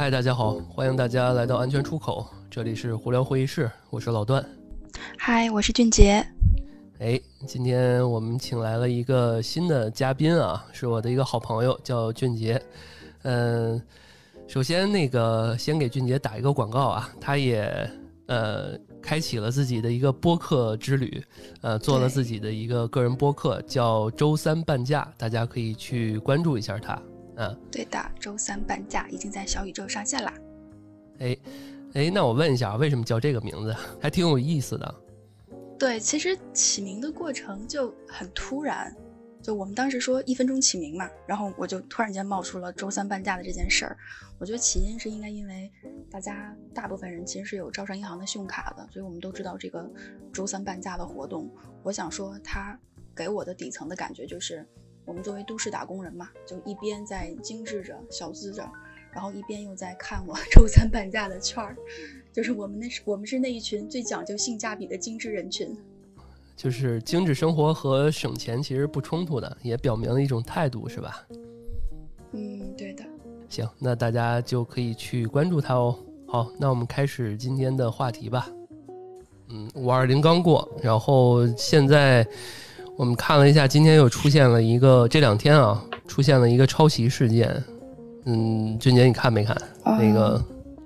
嗨，大家好，欢迎大家来到安全出口，这里是胡聊会议室，我是老段。嗨，我是俊杰。哎，今天我们请来了一个新的嘉宾啊，是我的一个好朋友，叫俊杰。嗯，首先那个先给俊杰打一个广告啊，他也呃开启了自己的一个播客之旅，呃，做了自己的一个个人播客，叫周三半价，大家可以去关注一下他。嗯，对的，周三半价已经在小宇宙上线啦。哎，哎，那我问一下，为什么叫这个名字？还挺有意思的。对，其实起名的过程就很突然，就我们当时说一分钟起名嘛，然后我就突然间冒出了周三半价的这件事儿。我觉得起因是应该因为大家大部分人其实是有招商银行的信用卡的，所以我们都知道这个周三半价的活动。我想说，它给我的底层的感觉就是。我们作为都市打工人嘛，就一边在精致着、小资着，然后一边又在看我 周三半价的券儿，就是我们那是我们是那一群最讲究性价比的精致人群。就是精致生活和省钱其实不冲突的，也表明了一种态度，是吧？嗯，对的。行，那大家就可以去关注他哦。好，那我们开始今天的话题吧。嗯，五二零刚过，然后现在。我们看了一下，今天又出现了一个，这两天啊，出现了一个抄袭事件。嗯，俊杰，你看没看那个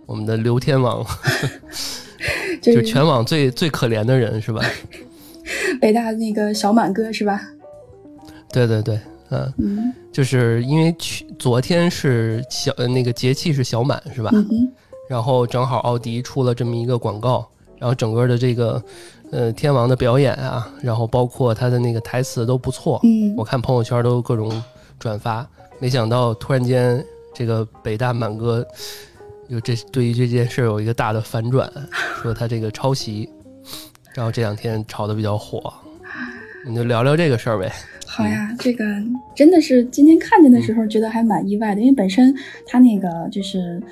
我们的刘天王，就全网最最可怜的人是吧？北大那个小满哥是吧？对对对，嗯，就是因为去昨天是小那个节气是小满是吧？然后正好奥迪出了这么一个广告，然后整个的这个。呃，天王的表演啊，然后包括他的那个台词都不错，嗯，我看朋友圈都各种转发。没想到突然间，这个北大满哥有这对于这件事有一个大的反转，说他这个抄袭，然后这两天炒的比较火，你就聊聊这个事儿呗。好呀，这个真的是今天看见的时候觉得还蛮意外的，因为本身他那个就是。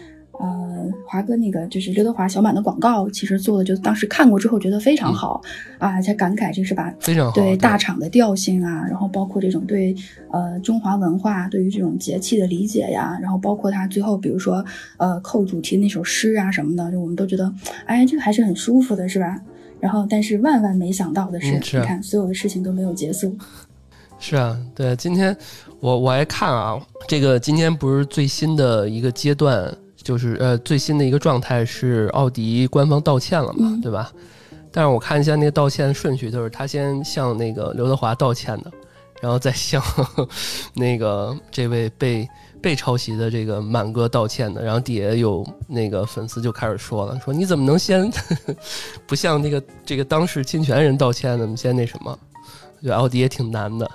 呃，华哥那个就是刘德华小满的广告，其实做的就当时看过之后觉得非常好啊，才感慨这是把非常好对大厂的调性啊，然后包括这种对呃中华文化对于这种节气的理解呀，然后包括他最后比如说呃扣主题那首诗啊什么的，就我们都觉得哎这个还是很舒服的，是吧？然后但是万万没想到的是，你看所有的事情都没有结束。是啊，对，今天我我还看啊，这个今天不是最新的一个阶段。就是呃，最新的一个状态是奥迪官方道歉了嘛，对吧？但是我看一下那个道歉顺序，就是他先向那个刘德华道歉的，然后再向那个这位被被抄袭的这个满哥道歉的，然后底下有那个粉丝就开始说了，说你怎么能先 不向那个这个当事侵权人道歉呢？你先那什么？我觉得奥迪也挺难的。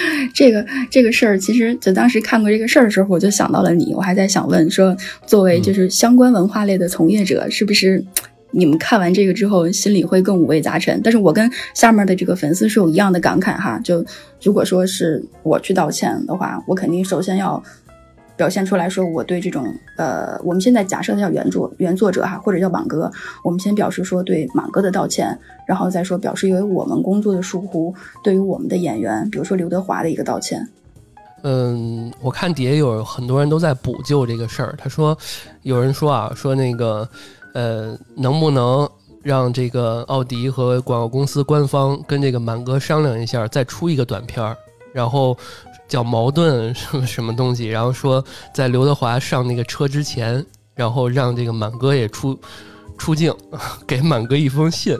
这个这个事儿，其实就当时看过这个事儿的时候，我就想到了你。我还在想问说，作为就是相关文化类的从业者，是不是你们看完这个之后，心里会更五味杂陈？但是我跟下面的这个粉丝是有一样的感慨哈。就如果说是我去道歉的话，我肯定首先要。表现出来说，我对这种呃，我们现在假设他叫原作原作者哈，或者叫满哥，我们先表示说对满哥的道歉，然后再说表示因为我们工作的疏忽，对于我们的演员，比如说刘德华的一个道歉。嗯，我看底下有很多人都在补救这个事儿。他说，有人说啊，说那个呃，能不能让这个奥迪和广告公司官方跟这个满哥商量一下，再出一个短片儿，然后。叫矛盾什么什么东西，然后说在刘德华上那个车之前，然后让这个满哥也出出镜，给满哥一封信，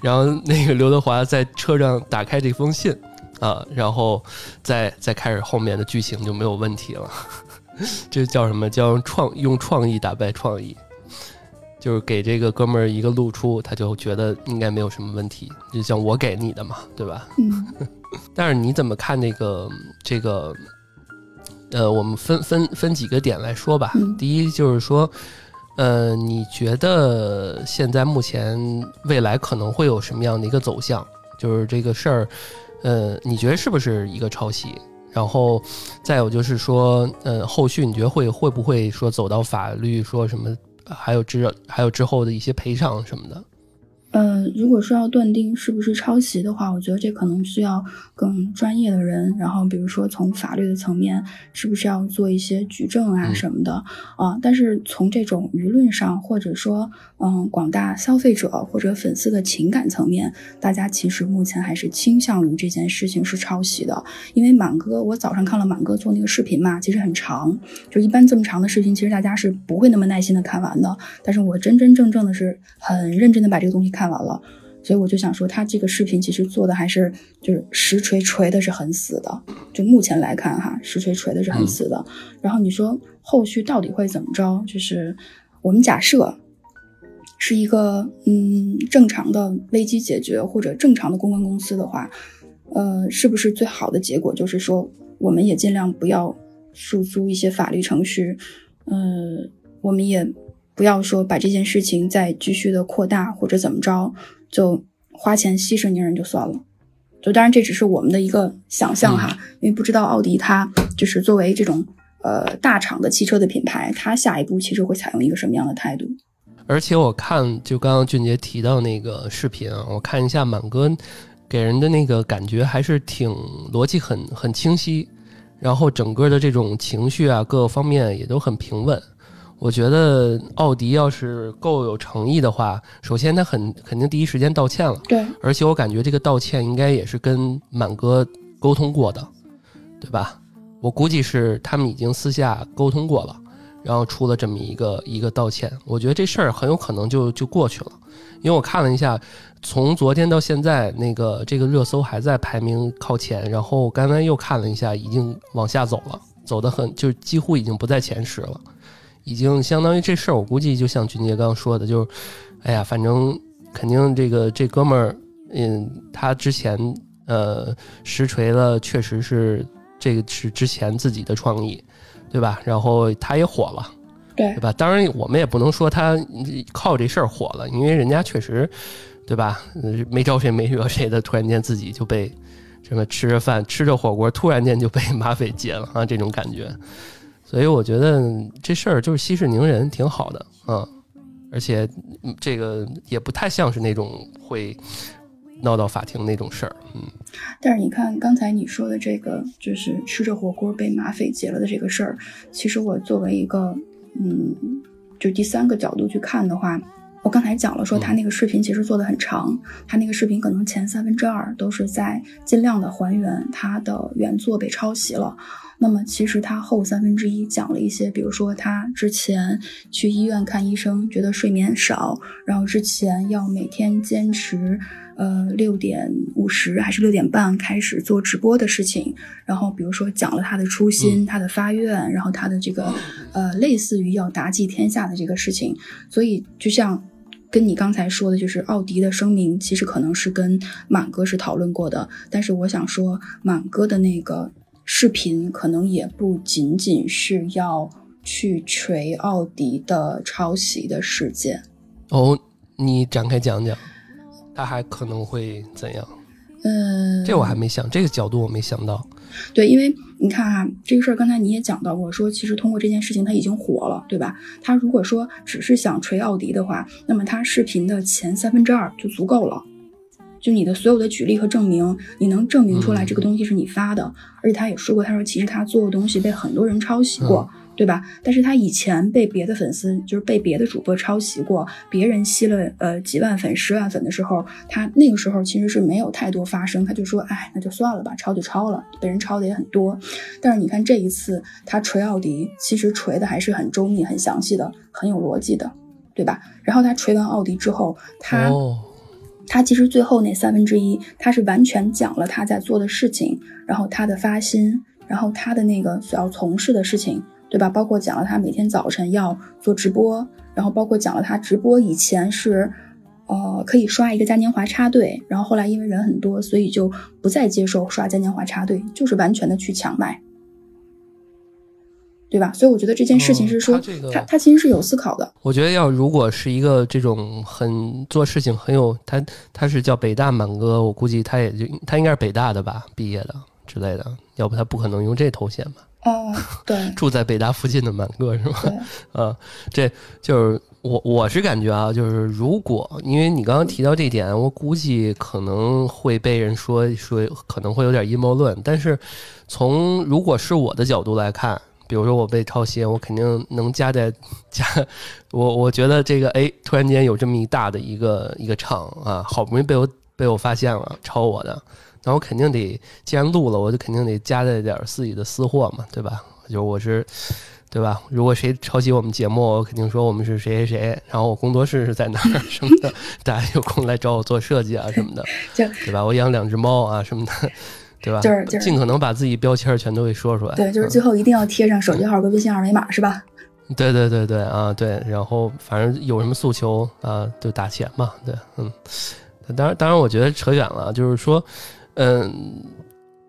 然后那个刘德华在车上打开这封信啊，然后再再开始后面的剧情就没有问题了。这叫什么叫创用创意打败创意？就是给这个哥们儿一个露出，他就觉得应该没有什么问题，就像我给你的嘛，对吧？嗯。但是你怎么看那个这个？呃，我们分分分几个点来说吧。第一就是说，呃，你觉得现在目前未来可能会有什么样的一个走向？就是这个事儿，呃，你觉得是不是一个抄袭？然后再有就是说，呃，后续你觉得会会不会说走到法律说什么？还有之还有之后的一些赔偿什么的？呃，如果说要断定是不是抄袭的话，我觉得这可能需要更专业的人，然后比如说从法律的层面，是不是要做一些举证啊什么的啊？但是从这种舆论上，或者说嗯广大消费者或者粉丝的情感层面，大家其实目前还是倾向于这件事情是抄袭的。因为满哥，我早上看了满哥做那个视频嘛，其实很长，就一般这么长的视频，其实大家是不会那么耐心的看完的。但是我真真正正的是很认真的把这个东西。看完了，所以我就想说，他这个视频其实做的还是就是实锤锤的是很死的。就目前来看哈，实锤锤的是很死的。然后你说后续到底会怎么着？就是我们假设是一个嗯正常的危机解决或者正常的公关公司的话，呃，是不是最好的结果就是说，我们也尽量不要诉诸一些法律程序，嗯，我们也。不要说把这件事情再继续的扩大或者怎么着，就花钱息事宁人就算了。就当然这只是我们的一个想象哈，因为不知道奥迪它就是作为这种呃大厂的汽车的品牌，它下一步其实会采用一个什么样的态度。而且我看就刚刚俊杰提到那个视频啊，我看一下满哥给人的那个感觉还是挺逻辑很很清晰，然后整个的这种情绪啊各个方面也都很平稳。我觉得奥迪要是够有诚意的话，首先他很肯定第一时间道歉了，对，而且我感觉这个道歉应该也是跟满哥沟通过的，对吧？我估计是他们已经私下沟通过了，然后出了这么一个一个道歉。我觉得这事儿很有可能就就过去了，因为我看了一下，从昨天到现在，那个这个热搜还在排名靠前，然后刚才又看了一下，已经往下走了，走得很就几乎已经不在前十了。已经相当于这事儿，我估计就像俊杰刚刚说的，就是，哎呀，反正肯定这个这哥们儿，嗯，他之前呃实锤了，确实是这个是之前自己的创意，对吧？然后他也火了，对对吧？当然我们也不能说他靠这事儿火了，因为人家确实，对吧？没招谁没惹谁的，突然间自己就被什么吃着饭吃着火锅，突然间就被马匪劫了啊，这种感觉。所以我觉得这事儿就是息事宁人，挺好的啊，而且这个也不太像是那种会闹到法庭那种事儿，嗯。但是你看刚才你说的这个，就是吃着火锅被马匪劫了的这个事儿，其实我作为一个嗯，就第三个角度去看的话，我刚才讲了说他那个视频其实做的很长，他那个视频可能前三分之二都是在尽量的还原他的原作被抄袭了。那么其实他后三分之一讲了一些，比如说他之前去医院看医生，觉得睡眠少，然后之前要每天坚持，呃六点五十还是六点半开始做直播的事情，然后比如说讲了他的初心，他的发愿，然后他的这个呃类似于要达济天下的这个事情，所以就像跟你刚才说的，就是奥迪的声明其实可能是跟满哥是讨论过的，但是我想说满哥的那个。视频可能也不仅仅是要去锤奥迪的抄袭的事件哦，你展开讲讲，他还可能会怎样？嗯，这我还没想，这个角度我没想到。对，因为你看啊，这个事儿刚才你也讲到过，说其实通过这件事情他已经火了，对吧？他如果说只是想锤奥迪的话，那么他视频的前三分之二就足够了。就你的所有的举例和证明，你能证明出来这个东西是你发的，而且他也说过，他说其实他做的东西被很多人抄袭过，对吧？但是他以前被别的粉丝，就是被别的主播抄袭过，别人吸了呃几万粉、十万粉的时候，他那个时候其实是没有太多发声，他就说，哎，那就算了吧，抄就抄了，被人抄的也很多。但是你看这一次他锤奥迪，其实锤的还是很周密、很详细的，很有逻辑的，对吧？然后他锤完奥迪之后，他。他其实最后那三分之一，他是完全讲了他在做的事情，然后他的发心，然后他的那个所要从事的事情，对吧？包括讲了他每天早晨要做直播，然后包括讲了他直播以前是，呃，可以刷一个嘉年华插队，然后后来因为人很多，所以就不再接受刷嘉年华插队，就是完全的去抢麦。对吧？所以我觉得这件事情是说，他他其实是有思考的。我觉得要如果是一个这种很做事情很有他他是叫北大满哥，我估计他也就他应该是北大的吧毕业的之类的，要不他不可能用这头衔吧？哦，对，住在北大附近的满哥是吗？啊，这就是我我是感觉啊，就是如果因为你刚刚提到这点，我估计可能会被人说说可能会有点阴谋论。但是从如果是我的角度来看，比如说我被抄袭，我肯定能加在 加我我觉得这个哎，突然间有这么一大的一个一个场啊，好不容易被我被我发现了抄我的，那我肯定得既然录了，我就肯定得加在点自己的私货嘛，对吧？就我是。对吧？如果谁抄袭我们节目，我肯定说我们是谁谁谁，然后我工作室是在哪儿 什么的，大家有空来找我做设计啊什么的，对吧？我养两只猫啊什么的，对吧？就是尽可能把自己标签全都给说出来。对，就是最后一定要贴上手机号和微信二维码，是吧？对对对对啊对，然后反正有什么诉求啊，就打钱嘛，对，嗯。当然，当然，我觉得扯远了，就是说，嗯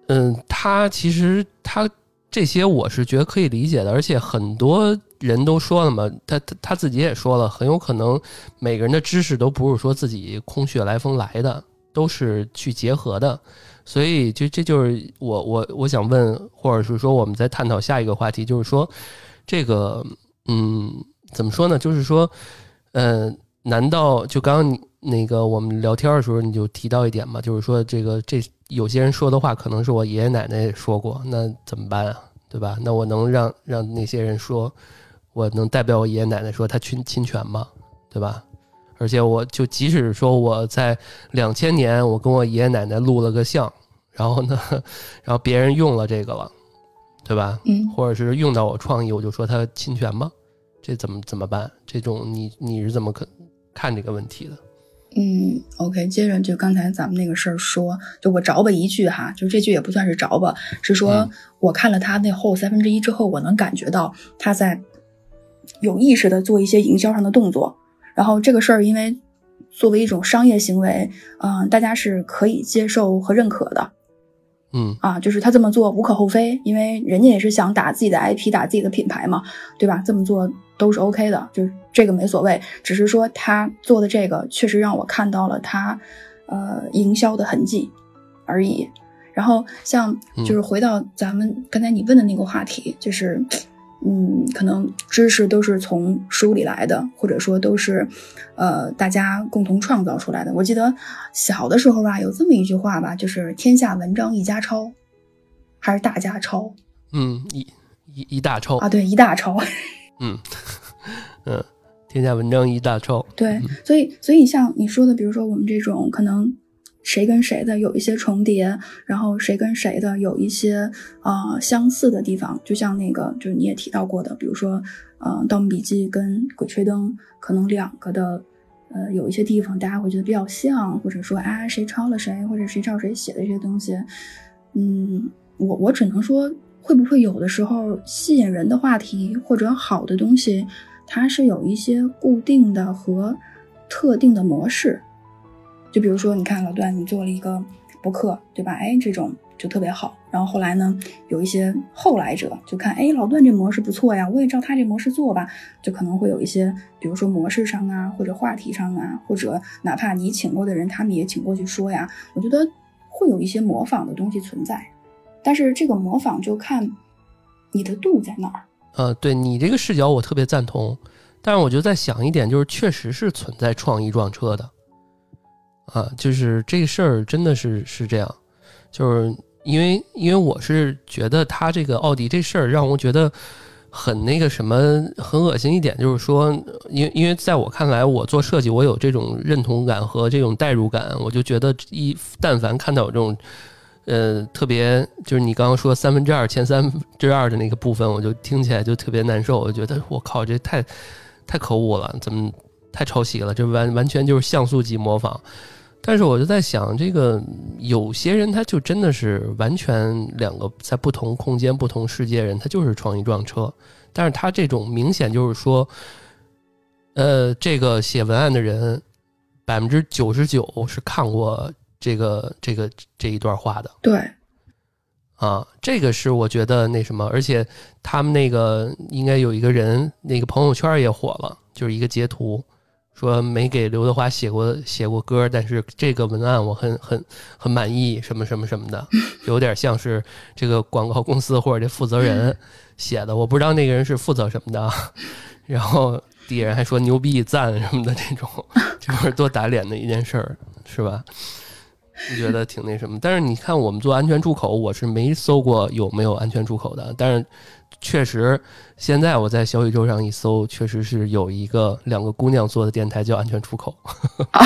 嗯，他其实他。这些我是觉得可以理解的，而且很多人都说了嘛，他他他自己也说了，很有可能每个人的知识都不是说自己空穴来风来的，都是去结合的，所以就这就是我我我想问，或者是说我们在探讨下一个话题，就是说这个嗯怎么说呢？就是说，呃，难道就刚刚你那个我们聊天的时候你就提到一点嘛，就是说这个这。有些人说的话可能是我爷爷奶奶说过，那怎么办啊？对吧？那我能让让那些人说，我能代表我爷爷奶奶说他侵侵权吗？对吧？而且我就即使说我在两千年我跟我爷爷奶奶录了个像，然后呢，然后别人用了这个了，对吧？嗯，或者是用到我创意，我就说他侵权吗？这怎么怎么办？这种你你是怎么看看这个问题的？嗯，OK，接着就刚才咱们那个事儿说，就我着吧一句哈，就这句也不算是着吧，是说我看了他那后三分之一之后，我能感觉到他在有意识的做一些营销上的动作，然后这个事儿因为作为一种商业行为，嗯，大家是可以接受和认可的。嗯啊，就是他这么做无可厚非，因为人家也是想打自己的 IP，打自己的品牌嘛，对吧？这么做都是 OK 的，就是这个没所谓。只是说他做的这个确实让我看到了他，呃，营销的痕迹而已。然后像就是回到咱们刚才你问的那个话题，就是。嗯，可能知识都是从书里来的，或者说都是，呃，大家共同创造出来的。我记得小的时候吧，有这么一句话吧，就是“天下文章一家抄”，还是大家抄？嗯，一一一大抄啊，对，一大抄。嗯 嗯，天下文章一大抄。对，所以所以像你说的，比如说我们这种可能。谁跟谁的有一些重叠，然后谁跟谁的有一些呃相似的地方，就像那个就是你也提到过的，比如说呃《盗墓笔记》跟《鬼吹灯》，可能两个的呃有一些地方大家会觉得比较像，或者说啊谁抄了谁，或者谁照谁写的这些东西，嗯，我我只能说会不会有的时候吸引人的话题或者好的东西，它是有一些固定的和特定的模式。就比如说，你看老段，你做了一个博客，对吧？哎，这种就特别好。然后后来呢，有一些后来者就看，哎，老段这模式不错呀，我也照他这模式做吧。就可能会有一些，比如说模式上啊，或者话题上啊，或者哪怕你请过的人，他们也请过去说呀。我觉得会有一些模仿的东西存在，但是这个模仿就看你的度在哪儿。呃，对你这个视角我特别赞同，但是我就在想一点，就是确实是存在创意撞车的。啊，就是这事儿真的是是这样，就是因为因为我是觉得他这个奥迪这事儿让我觉得很那个什么很恶心一点，就是说，因为因为在我看来，我做设计，我有这种认同感和这种代入感，我就觉得一但凡看到有这种呃特别就是你刚刚说三分之二前三之二的那个部分，我就听起来就特别难受，我觉得我靠，这太太可恶了，怎么太抄袭了？这完完全就是像素级模仿。但是我就在想，这个有些人他就真的是完全两个在不同空间、不同世界人，他就是创意撞车。但是他这种明显就是说，呃，这个写文案的人百分之九十九是看过这个这个这一段话的。对，啊，这个是我觉得那什么，而且他们那个应该有一个人，那个朋友圈也火了，就是一个截图。说没给刘德华写过写过歌，但是这个文案我很很很满意，什么什么什么的，有点像是这个广告公司或者这负责人写的，我不知道那个人是负责什么的。然后底下人还说牛逼赞什么的，这种这不是多打脸的一件事儿，是吧？你觉得挺那什么？但是你看，我们做安全出口，我是没搜过有没有安全出口的。但是确实，现在我在小宇宙上一搜，确实是有一个两个姑娘做的电台叫安全出口，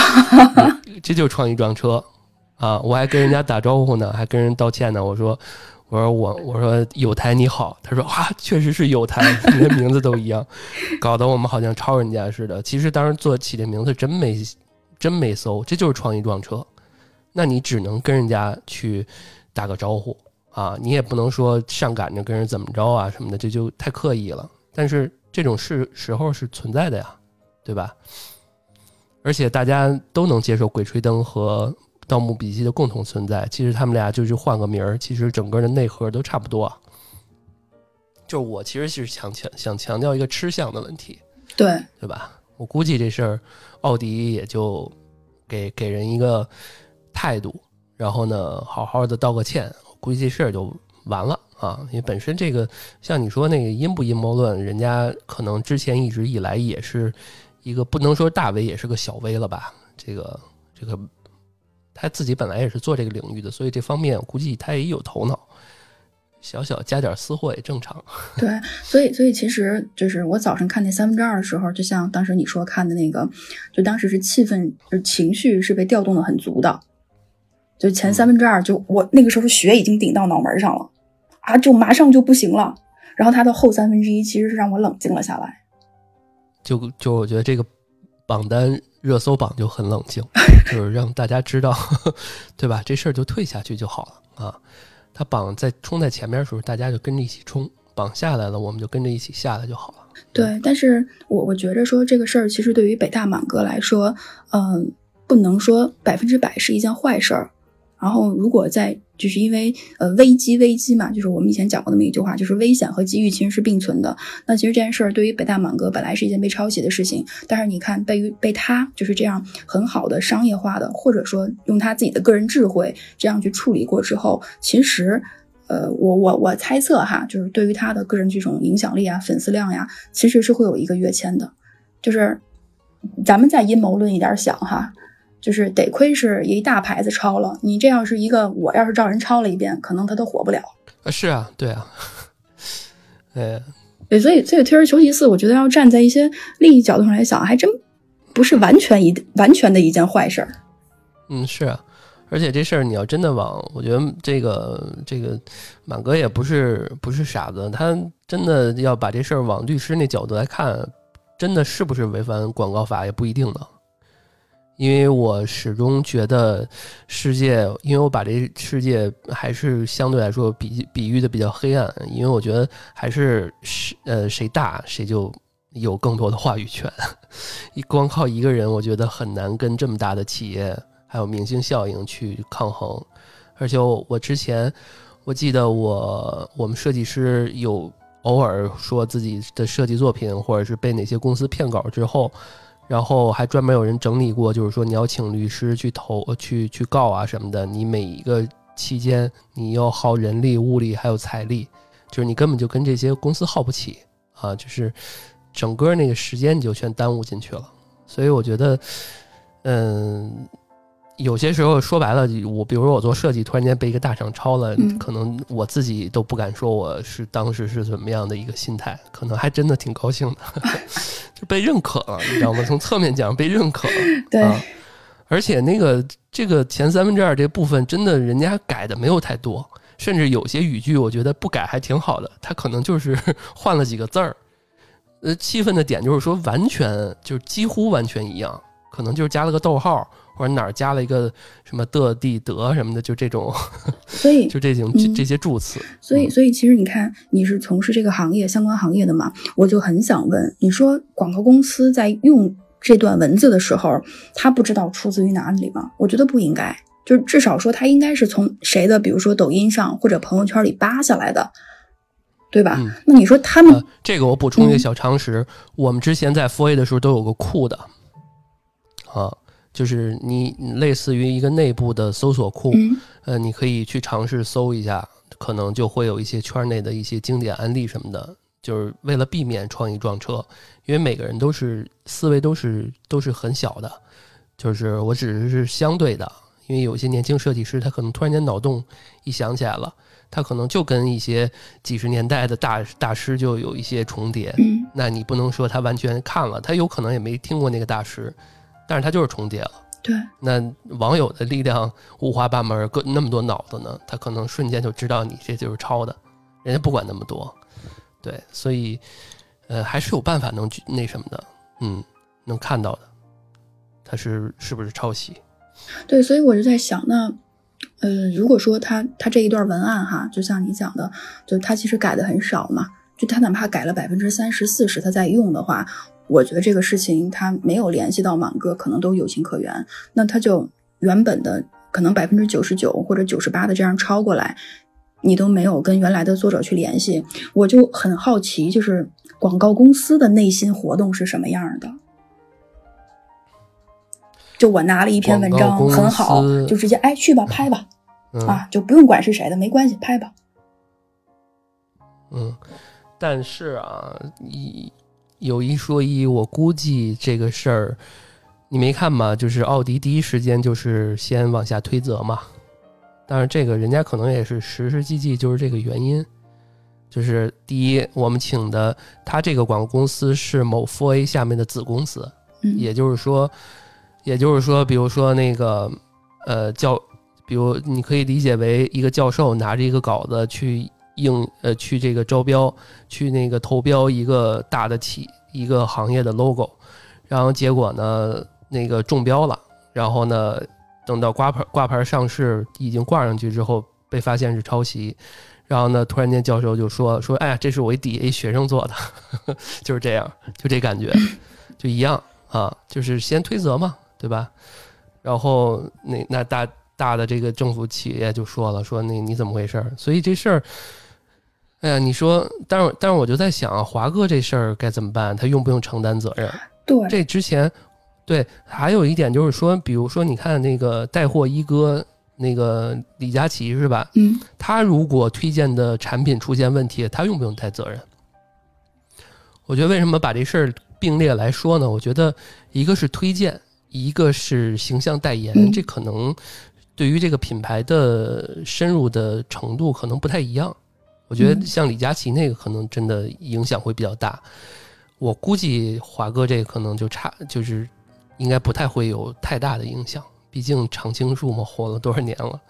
这就创意撞车啊！我还跟人家打招呼呢，还跟人道歉呢。我说，我说我我说有台你好，他说啊，确实是有台，你的名字都一样，搞得我们好像抄人家似的。其实当时做起这名字真没真没搜，这就是创意撞车。那你只能跟人家去打个招呼啊，你也不能说上赶着跟人怎么着啊什么的，这就太刻意了。但是这种事时候是存在的呀，对吧？而且大家都能接受《鬼吹灯》和《盗墓笔记》的共同存在。其实他们俩就是换个名儿，其实整个的内核都差不多。就是我其实是想强想强调一个吃相的问题，对对吧？我估计这事儿，奥迪也就给给人一个。态度，然后呢，好好的道个歉，估计这事儿就完了啊！因为本身这个，像你说那个阴不阴谋论，人家可能之前一直以来也是一个不能说大 V，也是个小 V 了吧？这个这个，他自己本来也是做这个领域的，所以这方面估计他也有头脑，小小加点私货也正常。对，所以所以其实就是我早上看那三分之二的时候，就像当时你说看的那个，就当时是气氛，就情绪是被调动的很足的。就前三分之二，就我那个时候血已经顶到脑门上了，啊，就马上就不行了。然后他的后三分之一其实是让我冷静了下来。就就我觉得这个榜单热搜榜就很冷静，就是让大家知道，对吧？这事儿就退下去就好了啊。他榜在冲在前面的时候，大家就跟着一起冲；榜下来了，我们就跟着一起下来就好了。对，但是我我觉着说这个事儿，其实对于北大满哥来说，嗯，不能说百分之百是一件坏事儿。然后，如果在就是因为呃危机危机嘛，就是我们以前讲过那么一句话，就是危险和机遇其实是并存的。那其实这件事儿对于北大满哥本来是一件被抄袭的事情，但是你看被被他就是这样很好的商业化的，或者说用他自己的个人智慧这样去处理过之后，其实呃我我我猜测哈，就是对于他的个人这种影响力啊、粉丝量呀，其实是会有一个跃迁的。就是咱们再阴谋论一点想哈。就是得亏是一大牌子抄了，你这要是一个，我要是照人抄了一遍，可能他都火不了。啊，是啊，对啊，对，对，所以所以退而求其次，我觉得要站在一些利益角度上来想，还真不是完全一完全的一件坏事儿。嗯，是啊，而且这事儿你要真的往，我觉得这个这个满哥也不是不是傻子，他真的要把这事儿往律师那角度来看，真的是不是违反广告法也不一定呢。因为我始终觉得世界，因为我把这世界还是相对来说比比喻的比较黑暗，因为我觉得还是谁呃谁大谁就有更多的话语权。一光靠一个人，我觉得很难跟这么大的企业还有明星效应去抗衡。而且我之前我记得我我们设计师有偶尔说自己的设计作品或者是被哪些公司骗稿之后。然后还专门有人整理过，就是说你要请律师去投、去去告啊什么的。你每一个期间你要耗人力、物力还有财力，就是你根本就跟这些公司耗不起啊，就是整个那个时间你就全耽误进去了。所以我觉得，嗯。有些时候说白了，我比如说我做设计，突然间被一个大厂抄了，可能我自己都不敢说我是当时是怎么样的一个心态，可能还真的挺高兴的，就被认可了，你知道吗？从侧面讲被认可了，对。而且那个这个前三分之二这部分，真的人家改的没有太多，甚至有些语句我觉得不改还挺好的，他可能就是换了几个字儿。呃，气愤的点就是说完全就是几乎完全一样，可能就是加了个逗号。或者哪儿加了一个什么的、地、德什么的，就这种，所以 就这种这些助词。所以，所以其实你看，你是从事这个行业相关行业的嘛？我就很想问，你说广告公司在用这段文字的时候，他不知道出自于哪里吗？我觉得不应该，就是至少说他应该是从谁的，比如说抖音上或者朋友圈里扒下来的，对吧？那你说他们这个，我补充一个小常识，我们之前在 f A 的时候都有个库的，啊。就是你类似于一个内部的搜索库，呃，你可以去尝试搜一下，可能就会有一些圈内的一些经典案例什么的。就是为了避免创意撞车，因为每个人都是思维都是都是很小的，就是我只是是相对的，因为有些年轻设计师他可能突然间脑洞一想起来了，他可能就跟一些几十年代的大大师就有一些重叠，嗯那你不能说他完全看了，他有可能也没听过那个大师，但是他就是重叠了。对，那网友的力量五花八门，各那么多脑子呢，他可能瞬间就知道你这就是抄的，人家不管那么多，对，所以呃还是有办法能去那什么的，嗯，能看到的，他是是不是抄袭？对，所以我就在想，那呃，如果说他他这一段文案哈，就像你讲的，就他其实改的很少嘛，就他哪怕改了百分之三十四十，他在用的话，我觉得这个事情他没有联系到满哥，可能都有情可原。那他就原本的可能百分之九十九或者九十八的这样抄过来，你都没有跟原来的作者去联系，我就很好奇，就是广告公司的内心活动是什么样的。就我拿了一篇文章很好，就直接哎去吧拍吧嗯啊，就不用管是谁的，没关系，拍吧。嗯，但是啊，一有一说一，我估计这个事儿你没看吗？就是奥迪第一时间就是先往下推责嘛。但是这个人家可能也是实实际际就是这个原因，就是第一，我们请的他这个广告公司是某 Four A 下面的子公司，嗯，也就是说，也就是说，比如说那个呃教，比如你可以理解为一个教授拿着一个稿子去应呃去这个招标，去那个投标一个大的企一个行业的 logo，然后结果呢那个中标了，然后呢等到挂牌挂牌上市已经挂上去之后，被发现是抄袭。然后呢，突然间教授就说说，哎呀，这是我一底下一学生做的，就是这样，就这感觉，就一样啊，就是先推责嘛，对吧？然后那那大大的这个政府企业就说了，说那你怎么回事儿？所以这事儿，哎呀，你说，但是但是我就在想啊，华哥这事儿该怎么办？他用不用承担责任？对，这之前，对，还有一点就是说，比如说，你看那个带货一哥那个李佳琦是吧？嗯他如果推荐的产品出现问题，他用不用担责任？我觉得为什么把这事儿并列来说呢？我觉得一个是推荐，一个是形象代言，嗯这可能对于这个品牌的深入的程度可能不太一样。我觉得嗯像李佳琦那个可能真的影响会比较大。我估计华哥这个可能就差，就是应该不太会有太大的影响。毕竟常青树嘛，活了多少年了。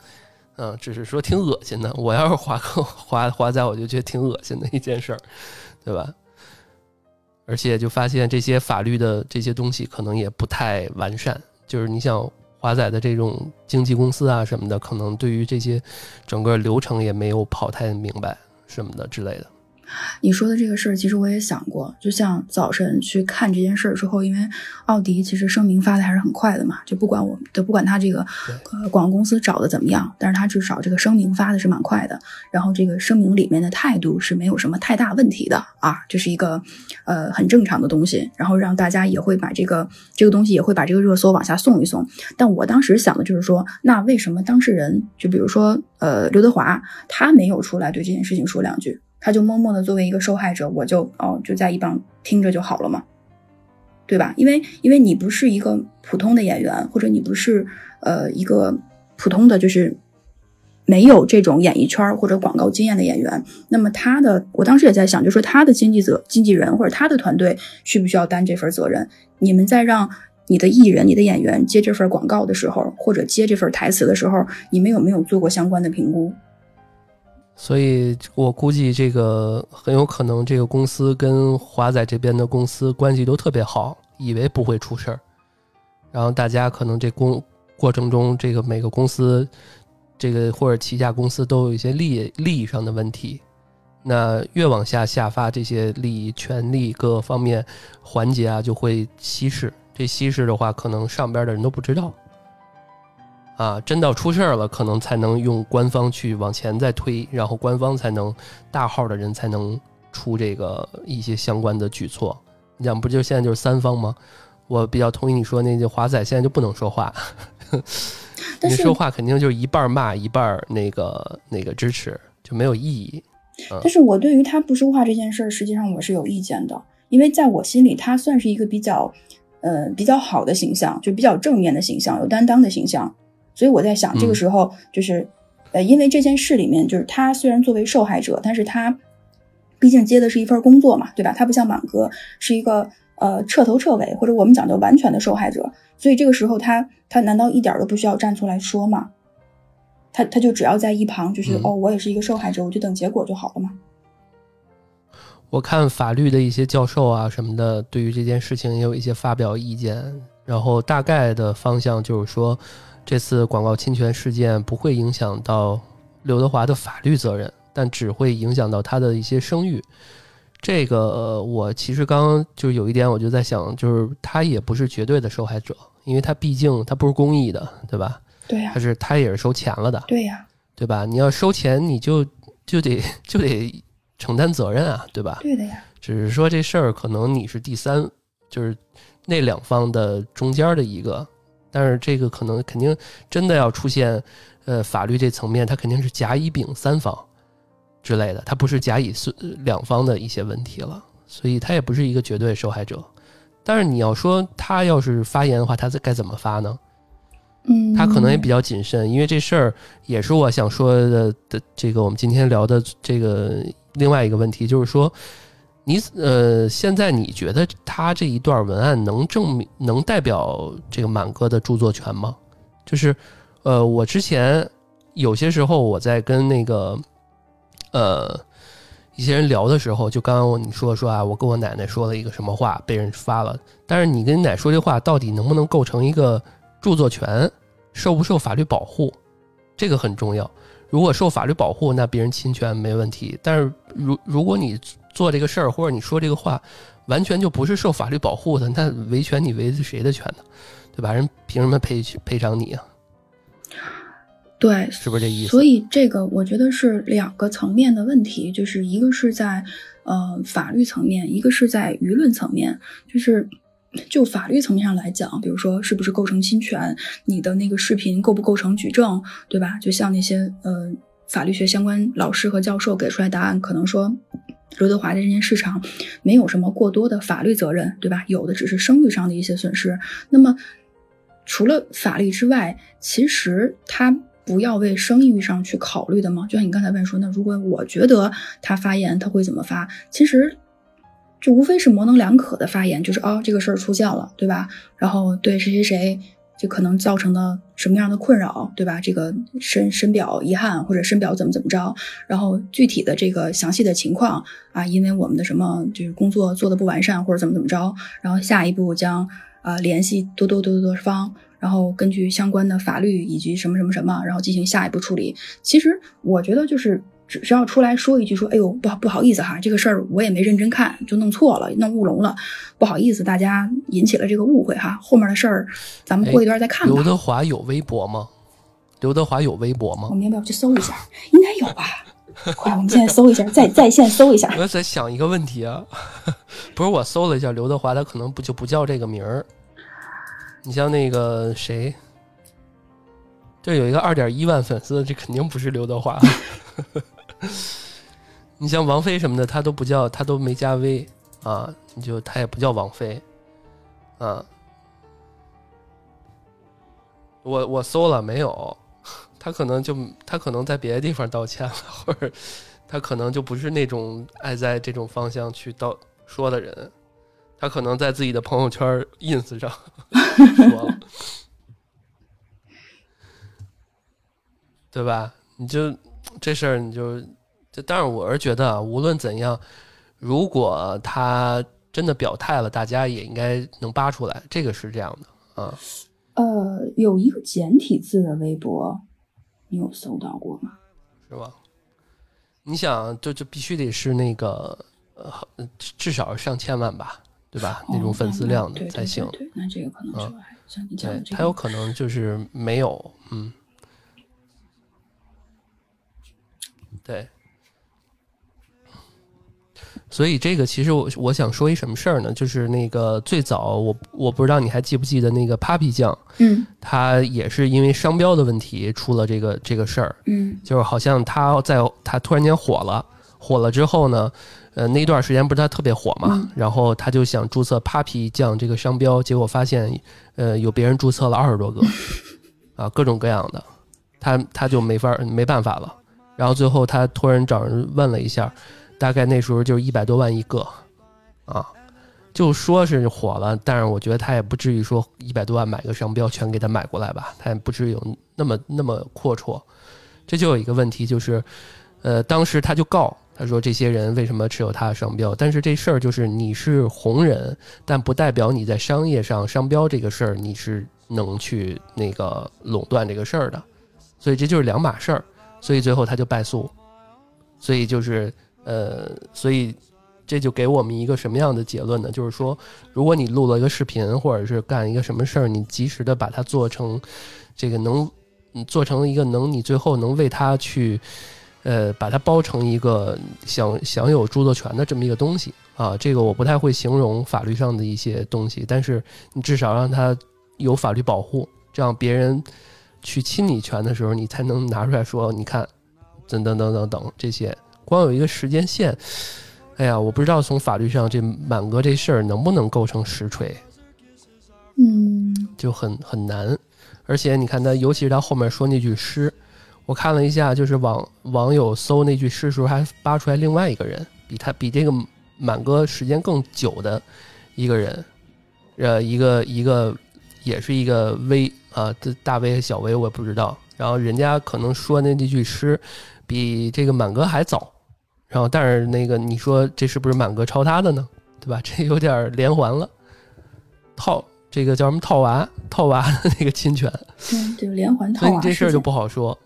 嗯，只是说挺恶心的。我要是华哥 华华仔，我就觉得挺恶心的一件事儿，对吧？而且就发现这些法律的这些东西可能也不太完善，就是你像华仔的这种经纪公司啊什么的，可能对于这些整个流程也没有跑太明白什么的之类的。你说的这个事儿，其实我也想过。就像早晨去看这件事儿之后，因为奥迪其实声明发的还是很快的嘛，就不管我就不管他这个呃广告公司找的怎么样，但是他至少这个声明发的是蛮快的。然后这个声明里面的态度是没有什么太大问题的啊，这是一个呃很正常的东西。然后让大家也会把这个这个东西也会把这个热搜往下送一送。但我当时想的就是说，那为什么当事人就比如说呃刘德华，他没有出来对这件事情说两句？他就默默的作为一个受害者，我就哦就在一旁听着就好了嘛，对吧？因为因为你不是一个普通的演员，或者你不是呃一个普通的就是没有这种演艺圈或者广告经验的演员，那么他的我当时也在想，就说他的经纪者、经纪人或者他的团队需不需要担这份责任？你们在让你的艺人、你的演员接这份广告的时候，或者接这份台词的时候，你们有没有做过相关的评估？所以我估计这个很有可能，这个公司跟华仔这边的公司关系都特别好，以为不会出事儿。然后大家可能这公过程中，这个每个公司，这个或者旗下公司都有一些利益利益上的问题。那越往下下发这些利益、权利各方面环节啊，就会稀释。这稀释的话，可能上边的人都不知道。啊，真到出事儿了，可能才能用官方去往前再推，然后官方才能大号的人才能出这个一些相关的举措。你讲不就现在就是三方吗？我比较同意你说那句，华仔现在就不能说话，你说话肯定就是一半骂一半那个那个支持，就没有意义。但是我对于他不说话这件事儿，实际上我是有意见的，因为在我心里，他算是一个比较，呃，比较好的形象，就比较正面的形象，有担当的形象。所以我在想，这个时候就是，呃，因为这件事里面，就是他虽然作为受害者，但是他毕竟接的是一份工作嘛，对吧？他不像满哥是一个呃彻头彻尾或者我们讲的完全的受害者，所以这个时候他他难道一点都不需要站出来说吗？他他就只要在一旁，就是哦，我也是一个受害者，我就等结果就好了嘛。我看法律的一些教授啊什么的，对于这件事情也有一些发表意见，然后大概的方向就是说。这次广告侵权事件不会影响到刘德华的法律责任，但只会影响到他的一些声誉。这个我其实刚刚就有一点，我就在想，就是他也不是绝对的受害者，因为他毕竟他不是公益的，对吧？对呀。他是他也是收钱了的。对呀。对吧？你要收钱，你就就得就得承担责任啊，对吧？对的呀。只是说这事儿可能你是第三，就是那两方的中间的一个。但是这个可能肯定真的要出现，呃，法律这层面，它肯定是甲乙丙三方之类的，它不是甲乙是两方的一些问题了，所以他也不是一个绝对受害者。但是你要说他要是发言的话，他该怎么发呢？嗯，他可能也比较谨慎，因为这事儿也是我想说的的这个我们今天聊的这个另外一个问题，就是说。你呃，现在你觉得他这一段文案能证明、能代表这个满哥的著作权吗？就是，呃，我之前有些时候我在跟那个呃一些人聊的时候，就刚刚你说说啊，我跟我奶奶说了一个什么话，被人发了。但是你跟你奶说这话，到底能不能构成一个著作权？受不受法律保护？这个很重要。如果受法律保护，那别人侵权没问题。但是如如果你做这个事儿，或者你说这个话，完全就不是受法律保护的，那维权你维谁的权呢？对吧？人凭什么赔赔偿你啊？对，是不是这意思？所以这个我觉得是两个层面的问题，就是一个是在呃法律层面，一个是在舆论层面。就是就法律层面上来讲，比如说是不是构成侵权，你的那个视频构不构成举证，对吧？就像那些呃法律学相关老师和教授给出来答案，可能说。刘德华在这件事上没有什么过多的法律责任，对吧？有的只是声誉上的一些损失。那么，除了法律之外，其实他不要为声誉上去考虑的吗？就像你刚才问说，那如果我觉得他发言他会怎么发？其实就无非是模棱两可的发言，就是哦，这个事儿出现了，对吧？然后对谁谁谁。就可能造成的什么样的困扰，对吧？这个深深表遗憾，或者深表怎么怎么着，然后具体的这个详细的情况啊，因为我们的什么就是工作做的不完善，或者怎么怎么着，然后下一步将啊联系多多多多多方，然后根据相关的法律以及什么什么什么，然后进行下一步处理。其实我觉得就是。只需要出来说一句，说哎呦不好不好意思哈，这个事儿我也没认真看，就弄错了，弄乌龙了，不好意思，大家引起了这个误会哈。后面的事儿咱们过一段再看。刘德华有微博吗？刘德华有微博吗？我们要不要去搜一下？应该有吧。快，我们现在搜一下，在在线搜一下。我在想一个问题啊，不是我搜了一下刘德华，他可能不就不叫这个名儿。你像那个谁，这有一个二点一万粉丝，这肯定不是刘德华。你像王菲什么的，她都不叫，她都没加微啊，你就她也不叫王菲啊。我我搜了没有，她可能就她可能在别的地方道歉了，或者她可能就不是那种爱在这种方向去道说的人，她可能在自己的朋友圈 ins 上 说，对吧？你就。这事儿你就，就但是我是觉得啊，无论怎样，如果他真的表态了，大家也应该能扒出来，这个是这样的啊。呃，有一个简体字的微博，你有搜到过吗？是吧？你想，就就必须得是那个呃，至少上千万吧，对吧？那种粉丝量的才行。对，那这个可能就像你讲的这个，他有可能就是没有，嗯。对，所以这个其实我我想说一什么事儿呢？就是那个最早我我不知道你还记不记得那个 Papi 酱，嗯，他也是因为商标的问题出了这个这个事儿，嗯，就是好像他在他突然间火了，火了之后呢，呃，那段时间不是他特别火嘛，嗯。然后他就想注册 Papi 酱这个商标，结果发现，呃，有别人注册了二十多个，啊，各种各样的，他他就没法没办法了。然后最后他托人找人问了一下，大概那时候就一百多万一个，啊，就说是火了，但是我觉得他也不至于说一百多万买个商标全给他买过来吧，他也不至于有那么那么阔绰。这就有一个问题，就是，呃，当时他就告他说这些人为什么持有他的商标，但是这事儿就是你是红人，但不代表你在商业上商标这个事儿你是能去那个垄断这个事儿的，所以这就是两码事儿，所以最后他就败诉，所以就是呃，所以这就给我们一个什么样的结论呢？就是说，如果你录了一个视频，或者是干一个什么事儿，你及时的把它做成这个能，做成一个能你最后能为他去，呃，把它包成一个享享有著作权的这么一个东西啊。这个我不太会形容法律上的一些东西，但是你至少让它有法律保护，这样别人去亲你拳的时候，你才能拿出来说，你看，等等等等等这些，光有一个时间线。哎呀，我不知道从法律上这满哥这事儿能不能构成实锤，嗯就很很难。而且你看他，尤其是他后面说那句诗，我看了一下，就是网网友搜那句诗的时候，还扒出来另外一个人，比他比这个满哥时间更久的一个人，呃，一个一个也是一个 V 啊，这大 V 小 V 我也不知道。然后人家可能说那那句诗比这个满哥还早，然后但是那个你说这是不是满哥抄他的呢？对吧？这有点连环了，套这个叫什么套娃套娃的那个侵权，对，就连环套所以娃事件你这事儿就不好说。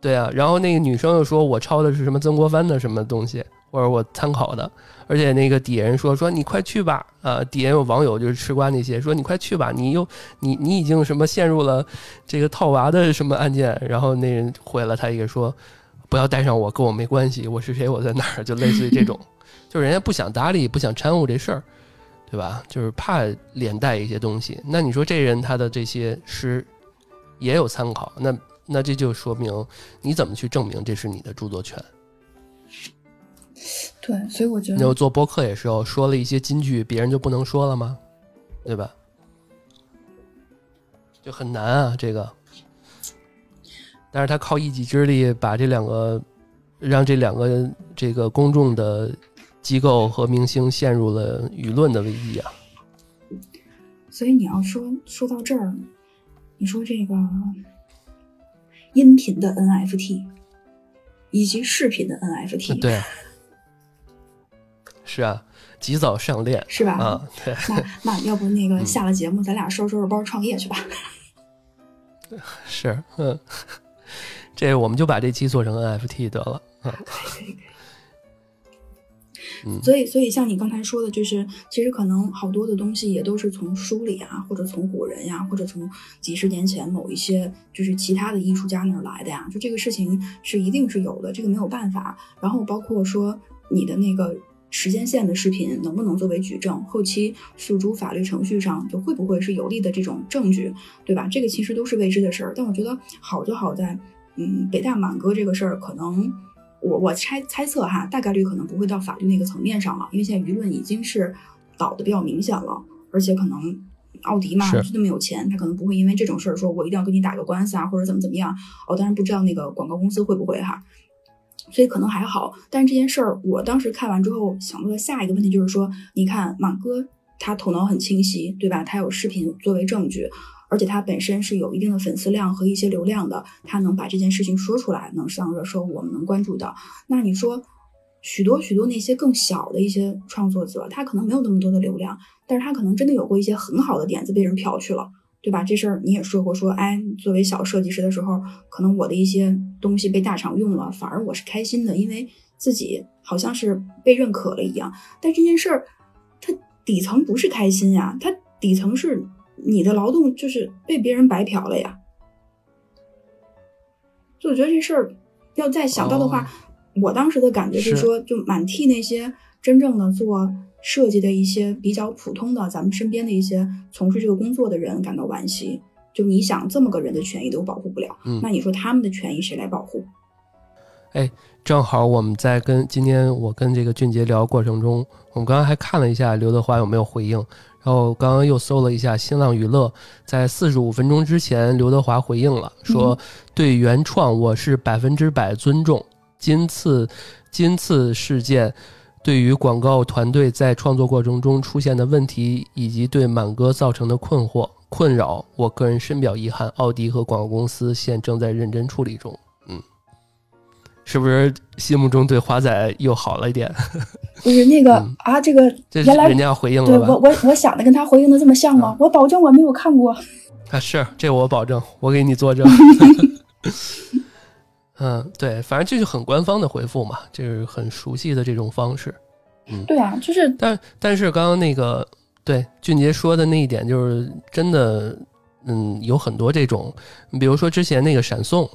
对啊，然后那个女生又说我抄的是什么曾国藩的什么东西，或者我参考的，而且那个底下人说说你快去吧，呃，底下有网友就是吃瓜那些说你快去吧，你又你你已经什么陷入了这个套娃的什么案件，然后那人回了他一个说不要带上我，跟我没关系，我是谁，我在哪儿，就类似于这种，就是人家不想搭理，不想掺和这事儿，对吧？就是怕连带一些东西。那你说这人他的这些诗也有参考，那那这就说明你怎么去证明这是你的著作权？对，所以我觉得做播客也是哦，说了一些金句，别人就不能说了吗？对吧？就很难啊，这个。但是他靠一己之力把这两个，让这两个这个公众的机构和明星陷入了舆论的危机啊。所以你要说说到这儿，你说这个音频的 NFT 以及视频的 NFT，对，是啊，及早上链是吧？啊，对，那那要不那个嗯下了节目，咱俩收拾收拾包创业去吧。是，嗯，这我们就把这期做成 NFT 得了，嗯嗯所以，所以像你刚才说的，就是其实可能好多的东西也都是从书里啊，或者从古人呀，或者从几十年前某一些就是其他的艺术家那儿来的呀。就这个事情是一定是有的，这个没有办法。然后包括说你的那个时间线的视频能不能作为举证，后期诉诸法律程序上就会不会是有利的这种证据，对吧？这个其实都是未知的事儿。但我觉得好就好在，嗯，北大满哥这个事儿可能。我我猜猜测哈，大概率可能不会到法律那个层面上了，因为现在舆论已经是倒的比较明显了，而且可能奥迪嘛是就那么有钱，他可能不会因为这种事儿说我一定要跟你打个官司啊，或者怎么怎么样。哦当然不知道那个广告公司会不会哈，所以可能还好。但是这件事儿，我当时看完之后想到的下一个问题就是说，你看马哥他头脑很清晰，对吧？他有视频作为证据。而且他本身是有一定的粉丝量和一些流量的，他能把这件事情说出来，能上热搜，我们能关注到。那你说，许多许多那些更小的一些创作者，他可能没有那么多的流量，但是他可能真的有过一些很好的点子被人剽去了，对吧？这事儿你也说过，说哎，作为小设计师的时候，可能我的一些东西被大厂用了，反而我是开心的，因为自己好像是被认可了一样。但这件事儿，它底层不是开心呀，它底层是。你的劳动就是被别人白嫖了呀，就我觉得这事儿要再想到的话，哦我当时的感觉是说，就蛮替那些真正的做设计的一些比较普通的咱们身边的一些从事这个工作的人感到惋惜。就你想这么个人的权益都保护不了，嗯那你说他们的权益谁来保护？哎，正好我们在跟今天我跟这个俊杰聊过程中，我们刚刚还看了一下刘德华有没有回应，然后刚刚又搜了一下新浪娱乐，在四十五分钟之前，刘德华回应了，说对原创我是百分之百尊重，今次今次事件对于广告团队在创作过程中出现的问题以及对满哥造成的困惑困扰，我个人深表遗憾，奥迪和广告公司现正在认真处理中。嗯是不是心目中对华仔又好了一点？不是那个啊，这个原来人家要回应了对我我我想的跟他回应的这么像吗？我保证我没有看过。啊，是这我保证，我给你作证。嗯，对，反正这是很官方的回复嘛，就是很熟悉的这种方式。嗯，对啊，就是。但但是刚刚那个对俊杰说的那一点，就是真的，嗯，有很多这种，你比如说之前那个闪送。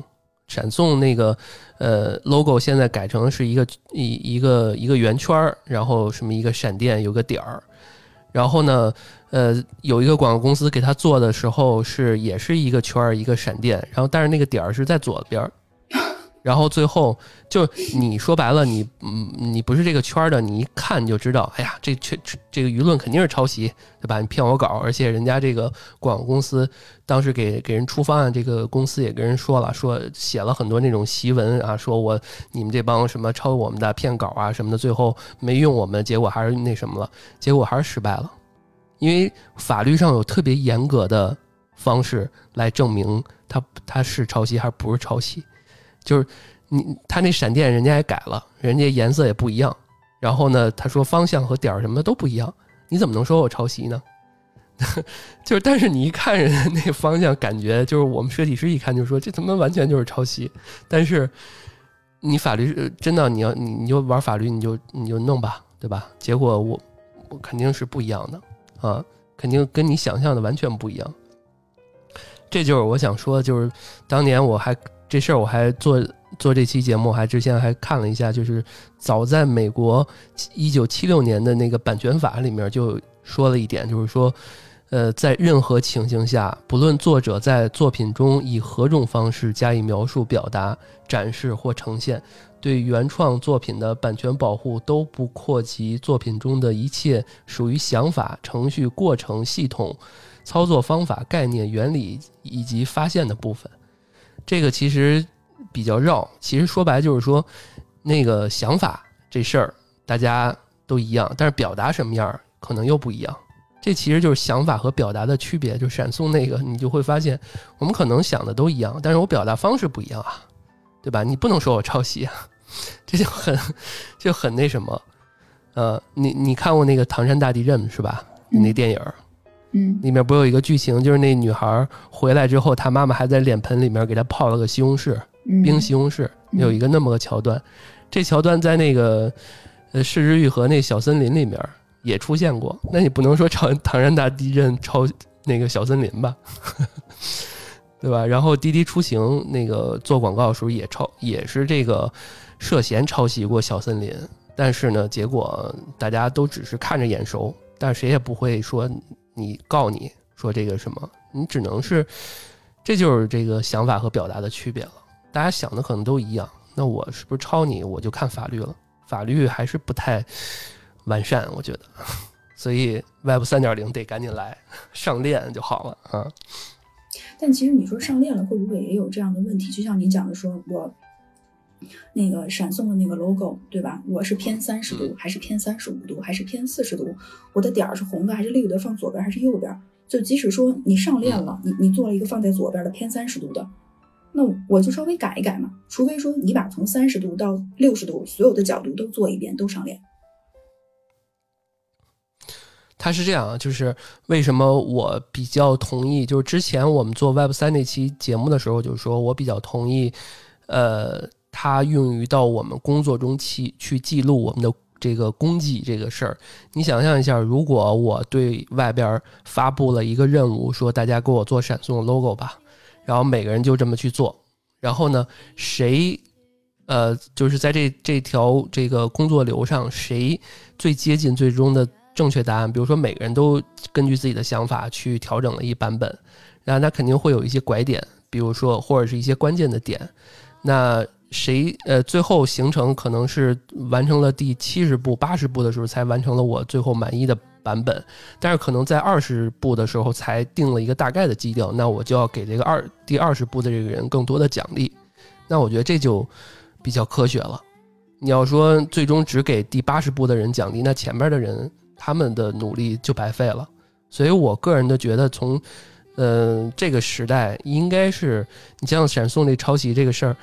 闪送那个呃 logo 现在改成是一个一一个一个圆圈儿，然后什么一个闪电有个点儿，然后呢呃有一个广告公司给他做的时候是也是一个圈儿一个闪电，然后但是那个点儿是在左边。然后最后就你说白了，你嗯你不是这个圈的，你一看就知道，哎呀，这这这个舆论肯定是抄袭，对吧？你骗我稿，而且人家这个广告公司当时给给人出方案，这个公司也跟人说了，说写了很多那种檄文啊，说我你们这帮什么抄我们的骗稿啊什么的，最后没用我们，结果还是那什么了，结果还是失败了，因为法律上有特别严格的方式来证明他他是抄袭还是不是抄袭。就是你，他那闪电人家也改了，人家颜色也不一样。然后呢，他说方向和点儿什么的都不一样，你怎么能说我抄袭呢？就是，但是你一看人家那方向，感觉就是我们设计师一看就说这他妈完全就是抄袭。但是你法律真的，你要你你就玩法律，你就你就弄吧，对吧？结果我我肯定是不一样的啊，肯定跟你想象的完全不一样。这就是我想说，就是当年我还。这事儿我还做做这期节目，还之前还看了一下，就是早在美国一九七六年的那个版权法里面就说了一点，就是说，呃，在任何情形下，不论作者在作品中以何种方式加以描述、表达、展示或呈现，对原创作品的版权保护都不扩及作品中的一切属于想法、程序、过程、系统、操作方法、概念、原理以及发现的部分。这个其实比较绕，其实说白就是说，那个想法这事儿大家都一样，但是表达什么样可能又不一样。这其实就是想法和表达的区别。就闪送那个，你就会发现，我们可能想的都一样，但是我表达方式不一样啊，对吧？你不能说我抄袭啊，这就很就很那什么。呃，你你看过那个《唐山大地震》是吧？那电影。嗯，里面不有一个剧情，就是那女孩回来之后，她妈妈还在脸盆里面给她泡了个西红柿，冰西红柿，有一个那么个桥段。这桥段在那个呃《失之愈合》那小森林里面也出现过。那你不能说朝唐山大地震抄那个小森林吧，对吧？然后滴滴出行那个做广告的时候也抄，也是这个涉嫌抄袭过小森林，但是呢，结果大家都只是看着眼熟，但谁也不会说。你告你说这个什么，你只能是，这就是这个想法和表达的区别了。大家想的可能都一样，那我是不是抄你，我就看法律了。法律还是不太完善，我觉得。所以 Web 三点零得赶紧来上链就好了啊。但其实你说上链了，会不会也有这样的问题？就像你讲的，说我。那个闪送的那个 logo，对吧？我是偏三十度，还是偏三十五度，还是偏四十度？我的点儿是红的还是绿的？放左边还是右边？就即使说你上链了，你你做了一个放在左边的偏三十度的，那我就稍微改一改嘛。除非说你把从三十度到六十度所有的角度都做一遍，都上链。他是这样啊，就是为什么我比较同意？就是之前我们做 Web 三那期节目的时候，就是说我比较同意，呃。它用于到我们工作中去去记录我们的这个功绩这个事儿，你想象一下，如果我对外边发布了一个任务，说大家给我做闪送 logo 吧，然后每个人就这么去做，然后呢，谁，呃，就是在这这条这个工作流上，谁最接近最终的正确答案？比如说每个人都根据自己的想法去调整了一版本，然后他肯定会有一些拐点，比如说或者是一些关键的点，那。谁呃最后形成可能是完成了第七十步、八十步的时候才完成了我最后满意的版本，但是可能在二十步的时候才定了一个大概的基调，那我就要给这个二第二十步的这个人更多的奖励，那我觉得这就比较科学了。你要说最终只给第八十步的人奖励，那前面的人他们的努力就白费了。所以我个人的觉得，从呃这个时代，应该是你像闪送这抄袭这个事儿，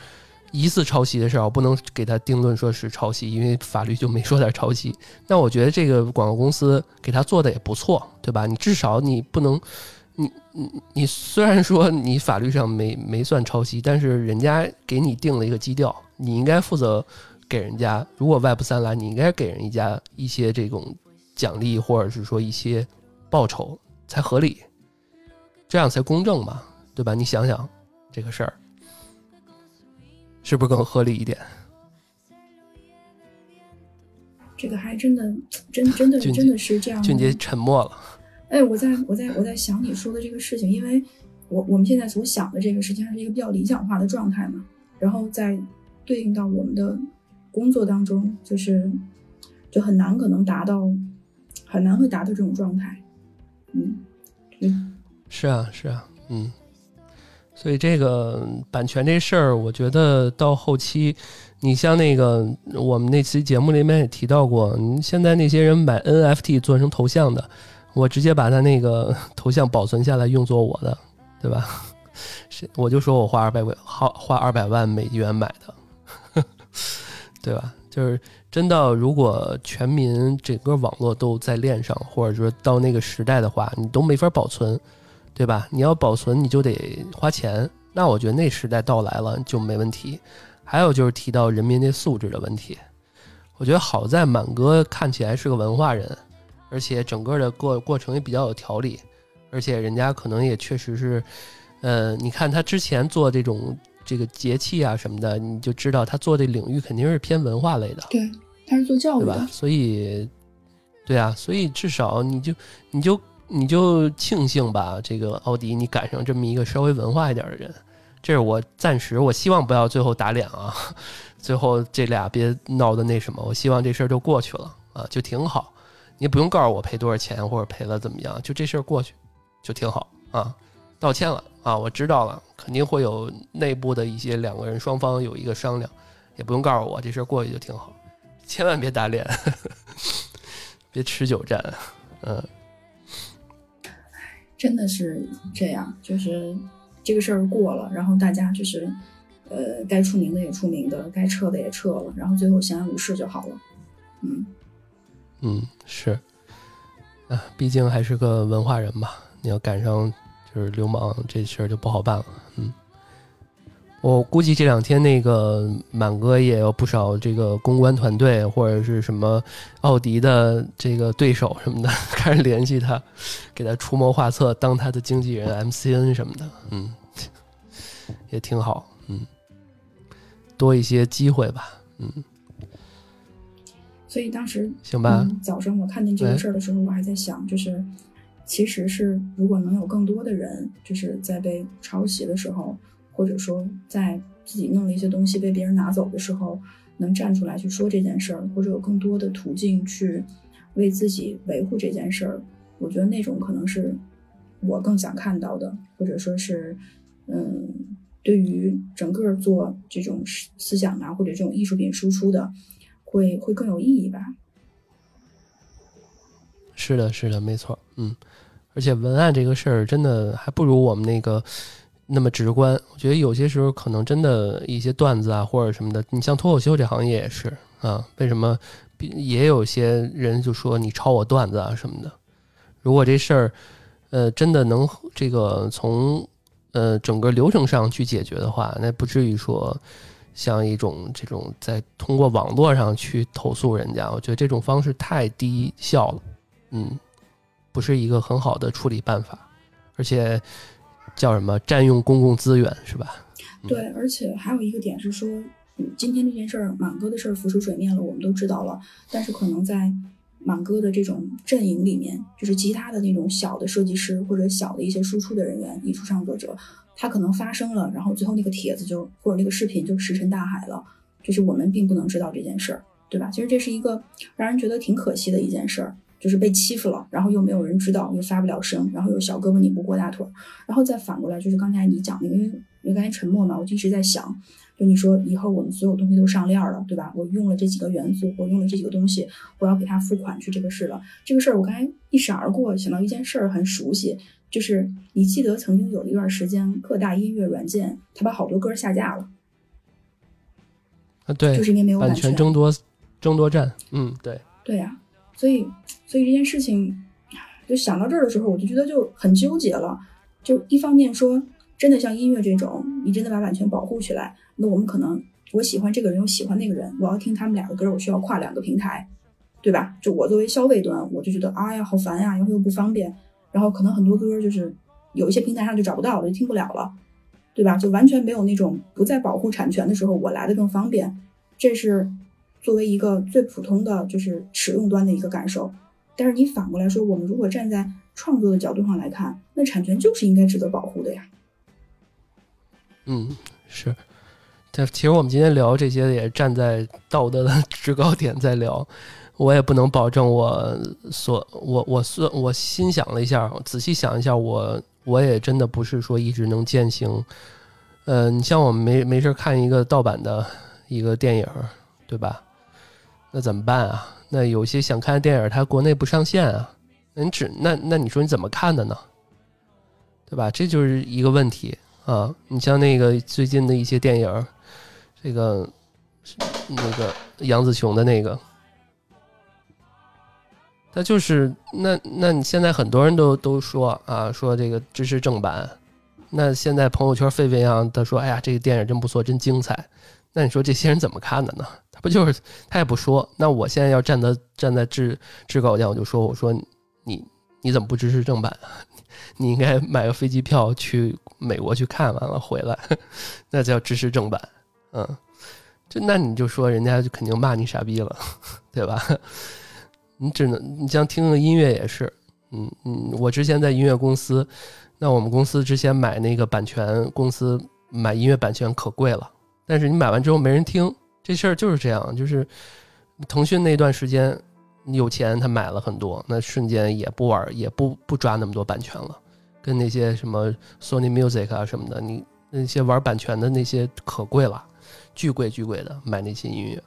疑似抄袭的事儿，我不能给他定论说是抄袭，因为法律就没说他抄袭。那我觉得这个广告公司给他做的也不错，对吧？你至少你不能，你你你虽然说你法律上没没算抄袭，但是人家给你定了一个基调，你应该负责。给人家，如果外部三来，你应该给人家一些这种奖励，或者是说一些报酬才合理，这样才公正嘛，对吧？你想想这个事儿，是不是更合理一点？这个还真的，真真的真的是这样。俊杰沉默了。哎，我在我在我在想你说的这个事情，因为我我们现在所想的这个实际上是一个比较理想化的状态嘛，然后再对应到我们的。工作当中就是就很难可能达到，很难会达到这种状态，嗯嗯，是啊是啊，嗯，所以这个版权这事儿，我觉得到后期，你像那个我们那期节目里面也提到过，现在那些人买 NFT 做成头像的，我直接把他那个 头像保存下来用作我的，对吧？是我就说我花二百万花花二百万美元买的。对吧？就是真到如果全民整个网络都在链上，或者说到那个时代的话，你都没法保存，对吧？你要保存，你就得花钱。那我觉得那时代到来了就没问题。还有就是提到人民的素质的问题，我觉得好在满哥看起来是个文化人，而且整个的过过程也比较有条理，而且人家可能也确实是，呃，你看他之前做这种。这个节气啊什么的，你就知道他做这领域肯定是偏文化类的。对，他是做教育的，所以，对啊，所以至少你就你就你就庆幸吧，这个奥迪你赶上这么一个稍微文化一点的人，这是我暂时我希望不要最后打脸啊，最后这俩别闹的那什么，我希望这事儿就过去了。啊，就挺好，你不用告诉我赔多少钱或者赔了怎么样，就这事儿过去就挺好。啊，道歉了。啊，我知道了，肯定会有内部的一些两个人双方有一个商量，也不用告诉我，这事儿过去就挺好，千万别打脸，别持久战，嗯，真的是这样，就是这个事儿过了，然后大家就是，呃，该出名的也出名的，该撤的也撤了，然后最后相安无事就好了，嗯，嗯，是，啊，毕竟还是个文化人嘛，你要赶上。就是流氓这事儿就不好办了，嗯，我估计这两天那个满哥也有不少这个公关团队或者是什么奥迪的这个对手什么的 开始联系他，给他出谋划策，当他的经纪人 MCN 什么的，嗯，也挺好，嗯，多一些机会吧，嗯。所以当时行吧，早上我看见这个事儿的时候，我还在想，就是。其实是，如果能有更多的人，就是在被抄袭的时候，或者说在自己弄了一些东西被别人拿走的时候，能站出来去说这件事儿，或者有更多的途径去为自己维护这件事儿，我觉得那种可能是我更想看到的，或者说是，嗯，对于整个做这种思想啊，或者这种艺术品输出的，会会更有意义吧。是的，是的，没错，嗯。而且文案这个事儿真的还不如我们那个那么直观。我觉得有些时候可能真的一些段子啊或者什么的，你像脱口秀这行业也是啊。为什么也有些人就说你抄我段子啊什么的？如果这事儿呃真的能这个从呃整个流程上去解决的话，那不至于说像一种这种在通过网络上去投诉人家。我觉得这种方式太低效了，嗯。不是一个很好的处理办法，而且叫什么占用公共资源是吧？对，而且还有一个点是说，今天这件事儿，满哥的事儿浮出水面了，我们都知道了。但是可能在满哥的这种阵营里面，就是其他的那种小的设计师或者小的一些输出的人员、艺术创作者，他可能发生了，然后最后那个帖子就或者那个视频就石沉大海了，就是我们并不能知道这件事儿，对吧？其实这是一个让人觉得挺可惜的一件事儿，就是被欺负了，然后又没有人知道，又发不了声，然后有小胳膊拧不过大腿，然后再反过来就是刚才你讲那个，因为因为刚才沉默嘛，我就一直在想。就你说以后我们所有东西都上链了，对吧？我用了这几个元素，我用了这几个东西，我要给他付款去这个事了。这个事儿我刚才一闪而过，想到一件事儿很熟悉，就是你记得曾经有一段时间，各大音乐软件它把好多歌下架了。啊，对，就是因为没有版权争夺争夺战。嗯，对，对呀，所以所以这件事情，就想到这儿的时候，我就觉得就很纠结了。就一方面说。真的像音乐这种，你真的把版权保护起来，那我们可能我喜欢这个人，我喜欢那个人，我要听他们俩的歌，我需要跨两个平台，对吧？就我作为消费端，我就觉得啊呀好烦呀，然后又不方便，然后可能很多歌就是有一些平台上就找不到，我就听不了了，对吧？就完全没有那种不在保护产权的时候我来的更方便，这是作为一个最普通的就是使用端的一个感受。但是你反过来说，我们如果站在创作的角度上来看，那产权就是应该值得保护的呀。嗯，是，但其实我们今天聊这些也站在道德的 制高点在聊，我也不能保证我所我我算我心想了一下，仔细想一下，我我也真的不是说一直能践行。呃，你像我们没没事看一个盗版的一个电影，对吧？那怎么办啊？那有些想看的电影它国内不上线啊，那你只那那你说你怎么看的呢？对吧？这就是一个问题。啊，你像那个最近的一些电影，这个那个杨紫琼的那个，他就是那那你现在很多人都都说啊，说这个支持正版，那现在朋友圈沸沸扬扬的说，哎呀，这个电影真不错，真精彩。那你说这些人怎么看的呢？他不就是他也不说。那我现在要站在站在制制高点，我就说，我说你你怎么不支持正版？你应该买个飞机票去美国去看完了回来，那叫支持正版，嗯，就那你就说人家就肯定骂你傻逼了，对吧？你只能你像听个音乐也是，嗯嗯，我之前在音乐公司，那我们公司之前买那个版权，公司买音乐版权可贵了，但是你买完之后没人听，这事儿就是这样，就是腾讯那段时间。你有钱，他买了很多，那瞬间也不玩，也不不抓那么多版权了，跟那些什么 Sony Music 啊什么的，你那些玩版权的那些可贵了，巨贵巨贵的买那些音乐。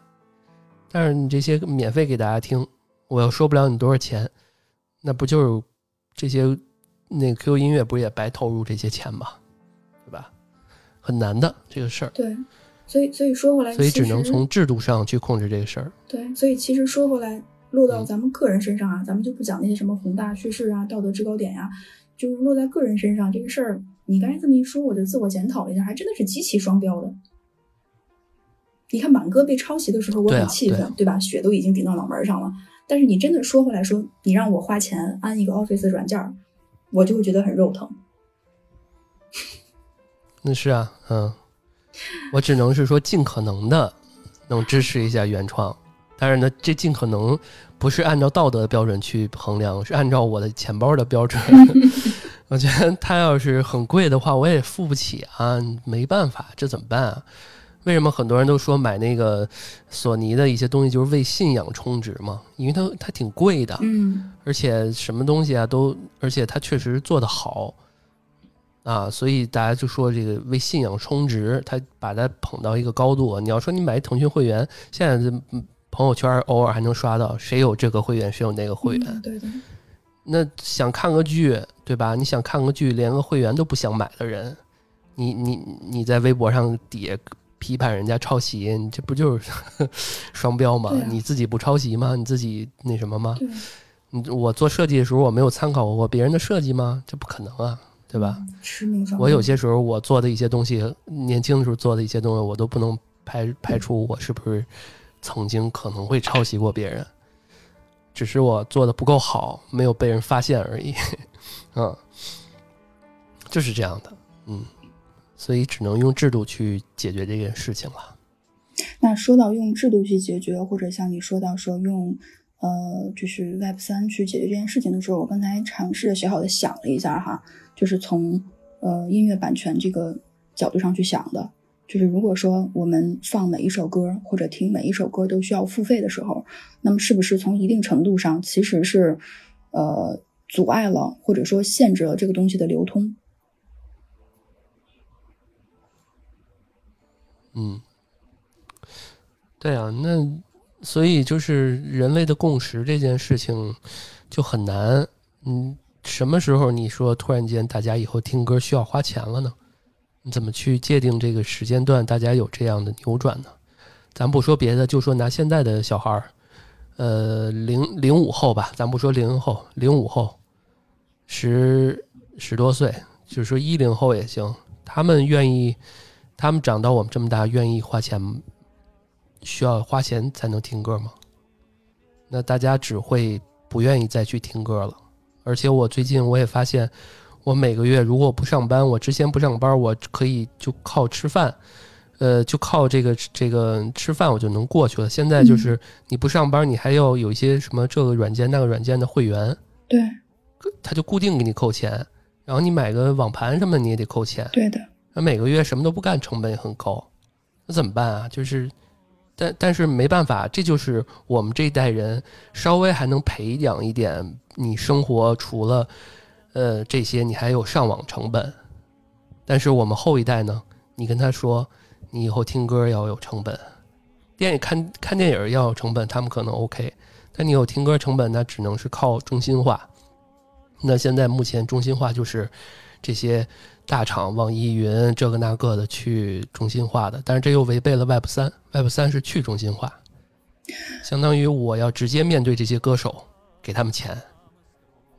但是你这些免费给大家听，我又收不了你多少钱，那不就是这些那 QQ 音乐不也白投入这些钱吗？对吧？很难的这个事儿。对，所以所以说回来，所以只能从制度上去控制这个事儿。对，所以其实说回来。落到咱们个人身上啊，咱们就不讲那些什么宏大叙事啊、道德制高点呀，就是落在个人身上这个事儿。你刚才这么一说，我就自我检讨了一下，还真的是极其双标的。你看满哥被抄袭的时候，我很气愤，对吧？血都已经顶到脑门上了。但是你真的说回来说，你让我花钱安一个 Office 软件，我就会觉得很肉疼。那是啊，嗯，我只能是说尽可能的能支持一下原创。但是呢，这尽可能不是按照道德的标准去衡量，是按照我的钱包的标准。我觉得他要是很贵的话，我也付不起啊，没办法，这怎么办啊？为什么很多人都说买那个索尼的一些东西就是为信仰充值嘛？因为它它挺贵的，嗯，而且什么东西啊都，而且它确实做得好啊，所以大家就说这个为信仰充值，他把它捧到一个高度。你要说你买腾讯会员，现在这。朋友圈偶尔还能刷到谁有这个会员，谁有那个会员。对对。那想看个剧，对吧？你想看个剧，连个会员都不想买的人，你你你在微博上底下批判人家抄袭，你这不就是 双标吗？你自己不抄袭吗？你自己那什么吗？你我做设计的时候，我没有参考过别人的设计吗？这不可能啊，对吧？我有些时候我做的一些东西，年轻的时候做的一些东西，我都不能排排除我是不是。曾经可能会抄袭过别人，只是我做的不够好，没有被人发现而已。嗯，就是这样的。嗯，所以只能用制度去解决这件事情了。那说到用制度去解决，或者像你说到说用呃，就是 Web 三去解决这件事情的时候，我刚才尝试着小小的想了一下哈，就是从呃音乐版权这个角度上去想的，就是如果说我们放每一首歌或者听每一首歌都需要付费的时候，那么是不是从一定程度上其实是呃阻碍了或者说限制了这个东西的流通？嗯，对啊，那所以就是人类的共识这件事情就很难。嗯，什么时候你说突然间大家以后听歌需要花钱了呢？你怎么去界定这个时间段大家有这样的扭转呢？咱不说别的，就说拿现在的小孩儿，呃，零零五后吧，咱不说零零后，零五后，十十多岁，就是说一零后也行，他们愿意。他们长到我们这么大，愿意花钱，需要花钱才能听歌吗？那大家只会不愿意再去听歌了。而且我最近我也发现，我每个月如果不上班，我之前不上班，我可以就靠吃饭，呃，就靠这个这个吃饭我就能过去了。现在就是你不上班，你还要有一些什么这个软件那个软件的会员，对，他就固定给你扣钱，然后你买个网盘什么你也得扣钱，对的。那每个月什么都不干，成本也很高，那怎么办啊？就是，但但是没办法，这就是我们这一代人稍微还能培养一点，你生活除了呃这些，你还有上网成本。但是我们后一代呢，你跟他说，你以后听歌要有成本，电影看看电影要有成本，他们可能 OK，但你有听歌成本，那只能是靠中心化。那现在目前中心化就是这些。大厂、网易云这个那个的去中心化的，但是这又违背了 Web 三。Web 三是去中心化，相当于我要直接面对这些歌手，给他们钱，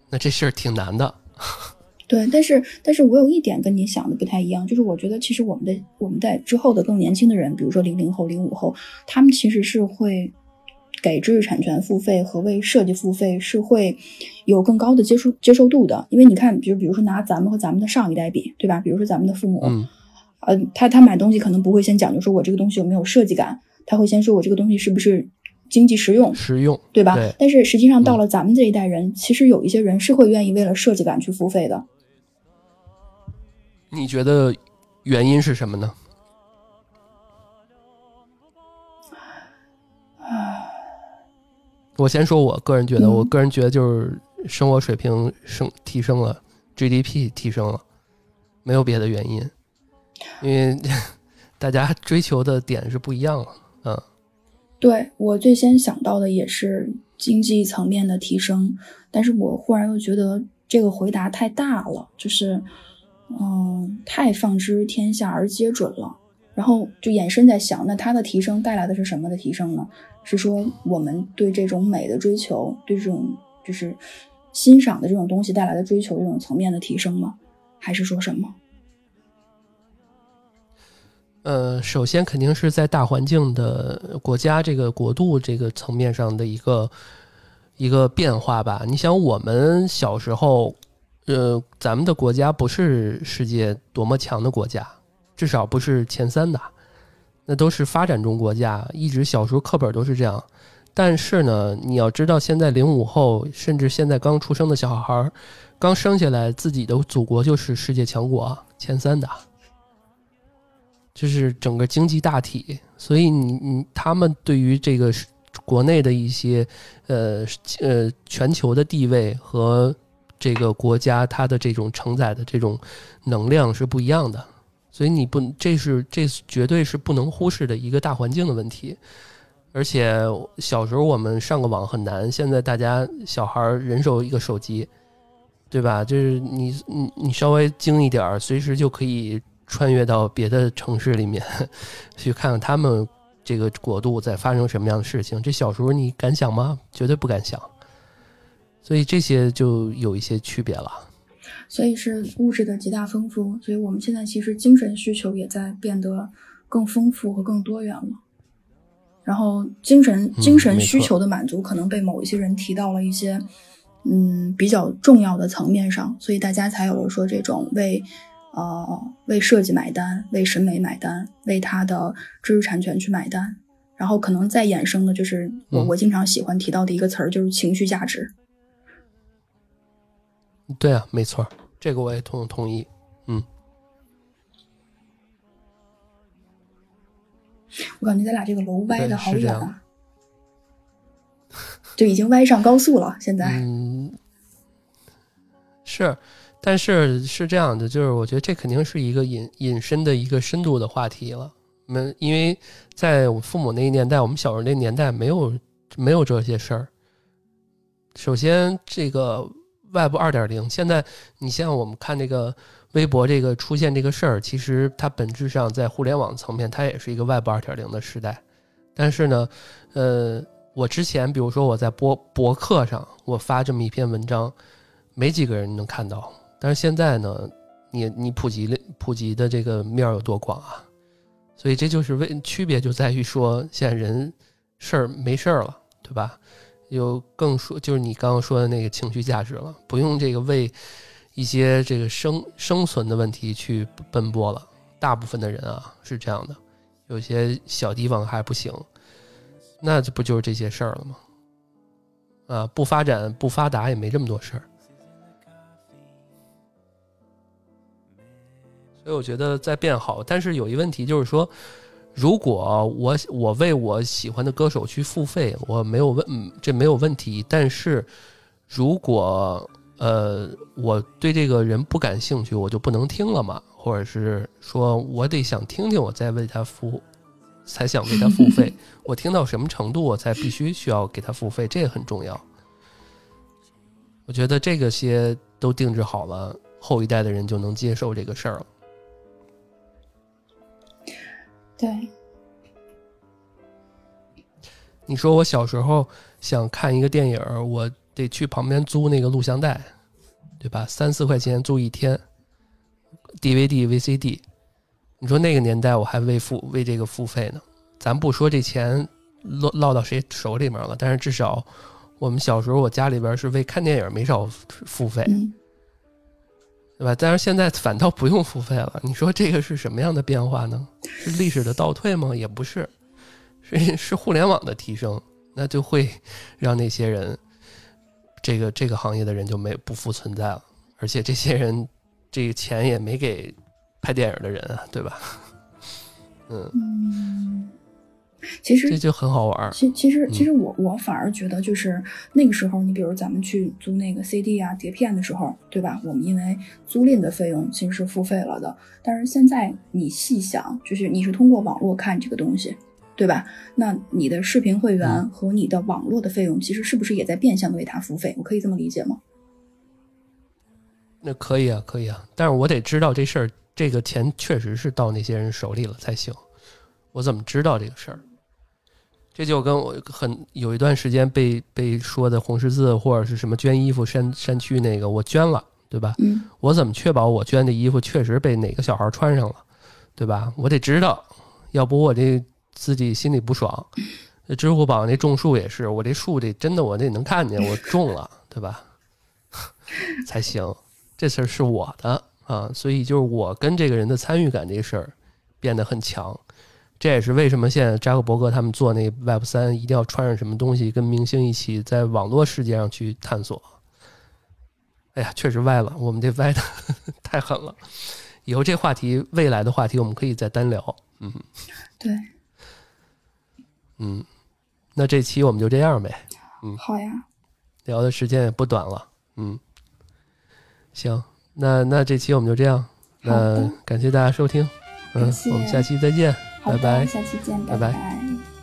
那这事儿挺难的。对，但是但是我有一点跟你想的不太一样，就是我觉得其实我们的我们在之后的更年轻的人，比如说零零后、零五后，他们其实是会。给知识产权付费和为设计付费是会有更高的接受接受度的，因为你看，比如比如说拿咱们和咱们的上一代比，对吧？比如说咱们的父母，嗯，呃，他他买东西可能不会先讲究说我这个东西有没有设计感，他会先说我这个东西是不是经济实用，实用，对吧？但是实际上到了咱们这一代人，其实有一些人是会愿意为了设计感去付费的。你觉得原因是什么呢？我先说，我个人觉得，我个人觉得就是生活水平升提升了，GDP 提升了，没有别的原因，因为 大家追求的点是不一样了。嗯，对我最先想到的也是经济层面的提升，但是我忽然又觉得这个回答太大了，就是嗯，太放之天下而皆准了，然后就延伸在想，那它的提升带来的是什么的提升呢？是说我们对这种美的追求，对这种就是欣赏的这种东西带来的追求，这种层面的提升吗？还是说什么？呃，首先肯定是在大环境的国家这个国度这个层面上的一个一个变化吧。你想，我们小时候，呃，咱们的国家不是世界多么强的国家，至少不是前三的。那都是发展中国家，一直小时候课本都是这样。但是呢，你要知道，现在零五后，甚至现在刚出生的小孩儿，刚生下来，自己的祖国就是世界强国前三的，就是整个经济大体。所以你你他们对于这个国内的一些呃呃全球的地位和这个国家它的这种承载的这种能量是不一样的。所以你不，这是这绝对是不能忽视的一个大环境的问题。而且小时候我们上个网很难，现在大家小孩人手一个手机，对吧？就是你你你稍微精一点儿，随时就可以穿越到别的城市里面 去看看他们这个国度在发生什么样的事情。这小时候你敢想吗？绝对不敢想。所以这些就有一些区别了。所以是物质的极大丰富，所以我们现在其实精神需求也在变得更丰富和更多元了。然后精神精神需求的满足可能被某一些人提到了一些嗯比较重要的层面上，所以大家才有了说这种为呃为设计买单、为审美买单、为他的知识产权去买单。然后可能再衍生的就是我我经常喜欢提到的一个词儿，就是情绪价值。对啊，没错，这个我也同同意。嗯，我感觉咱俩这个楼歪的好远啊，就已经歪上高速了。现在，嗯，是，但是是这样的，就是我觉得这肯定是一个引引申的一个深度的话题了。没，因为在我父母那一年代，我们小时候那年代没有没有这些事儿。首先，这个。Web 二点零，现在你像我们看这个微博这个出现这个事儿，其实它本质上在互联网层面，它也是一个 Web 二点零的时代。但是呢，呃，我之前比如说我在博博客上，我发这么一篇文章，没几个人能看到。但是现在呢，你你普及了普及的这个面有多广啊？所以这就是为区别就在于说，现在人事儿没事儿了，对吧？有更说，就是你刚刚说的那个情绪价值了，不用这个为一些这个生生存的问题去奔波了。大部分的人啊是这样的，有些小地方还不行，那这不就是这些事儿了吗？啊，不发展不发达也没这么多事儿。所以我觉得在变好，但是有一问题就是说。如果我我为我喜欢的歌手去付费，我没有问，这没有问题。但是，如果呃我对这个人不感兴趣，我就不能听了嘛？或者是说我得想听听，我再为他付，才想为他付费。我听到什么程度，我才必须需要给他付费，这也很重要。我觉得这个些都定制好了，后一代的人就能接受这个事儿了。对，你说我小时候想看一个电影，我得去旁边租那个录像带，对吧？三四块钱租一天，DVD、VCD。你说那个年代我还为付为这个付费呢？咱不说这钱落落到谁手里面了，但是至少我们小时候，我家里边是为看电影没少付费。对吧？但是现在反倒不用付费了。你说这个是什么样的变化呢？是历史的倒退吗？也不是，是是互联网的提升，那就会让那些人，这个这个行业的人就没不复存在了。而且这些人，这个钱也没给拍电影的人啊，对吧？嗯。其实这就很好玩。其其实其实我我反而觉得，就是那个时候，你比如咱们去租那个 CD 啊碟片的时候，对吧？我们因为租赁的费用其实是付费了的。但是现在你细想，就是你是通过网络看这个东西，对吧？那你的视频会员和你的网络的费用，其实是不是也在变相的为他付费？我可以这么理解吗？那可以啊，可以啊。但是我得知道这事儿，这个钱确实是到那些人手里了才行。我怎么知道这个事儿？这就跟我很有一段时间被被说的红十字或者是什么捐衣服山山区那个我捐了，对吧？嗯，我怎么确保我捐的衣服确实被哪个小孩穿上了，对吧？我得知道，要不我这自己心里不爽。那支付宝那种树也是，我这树得真的我得能看见我种了，对吧？才行，这事儿是我的啊，所以就是我跟这个人的参与感这事儿变得很强。这也是为什么现在扎克伯格他们做那 Web 三一定要穿上什么东西，跟明星一起在网络世界上去探索。哎呀，确实歪了，我们这歪的 太狠了。以后这话题，未来的话题，我们可以再单聊。嗯，对，嗯，那这期我们就这样呗。嗯，好呀，聊的时间也不短了。嗯，行，那那这期我们就这样。那感谢大家收听。嗯，我们下期再见。拜拜，下期见，拜拜。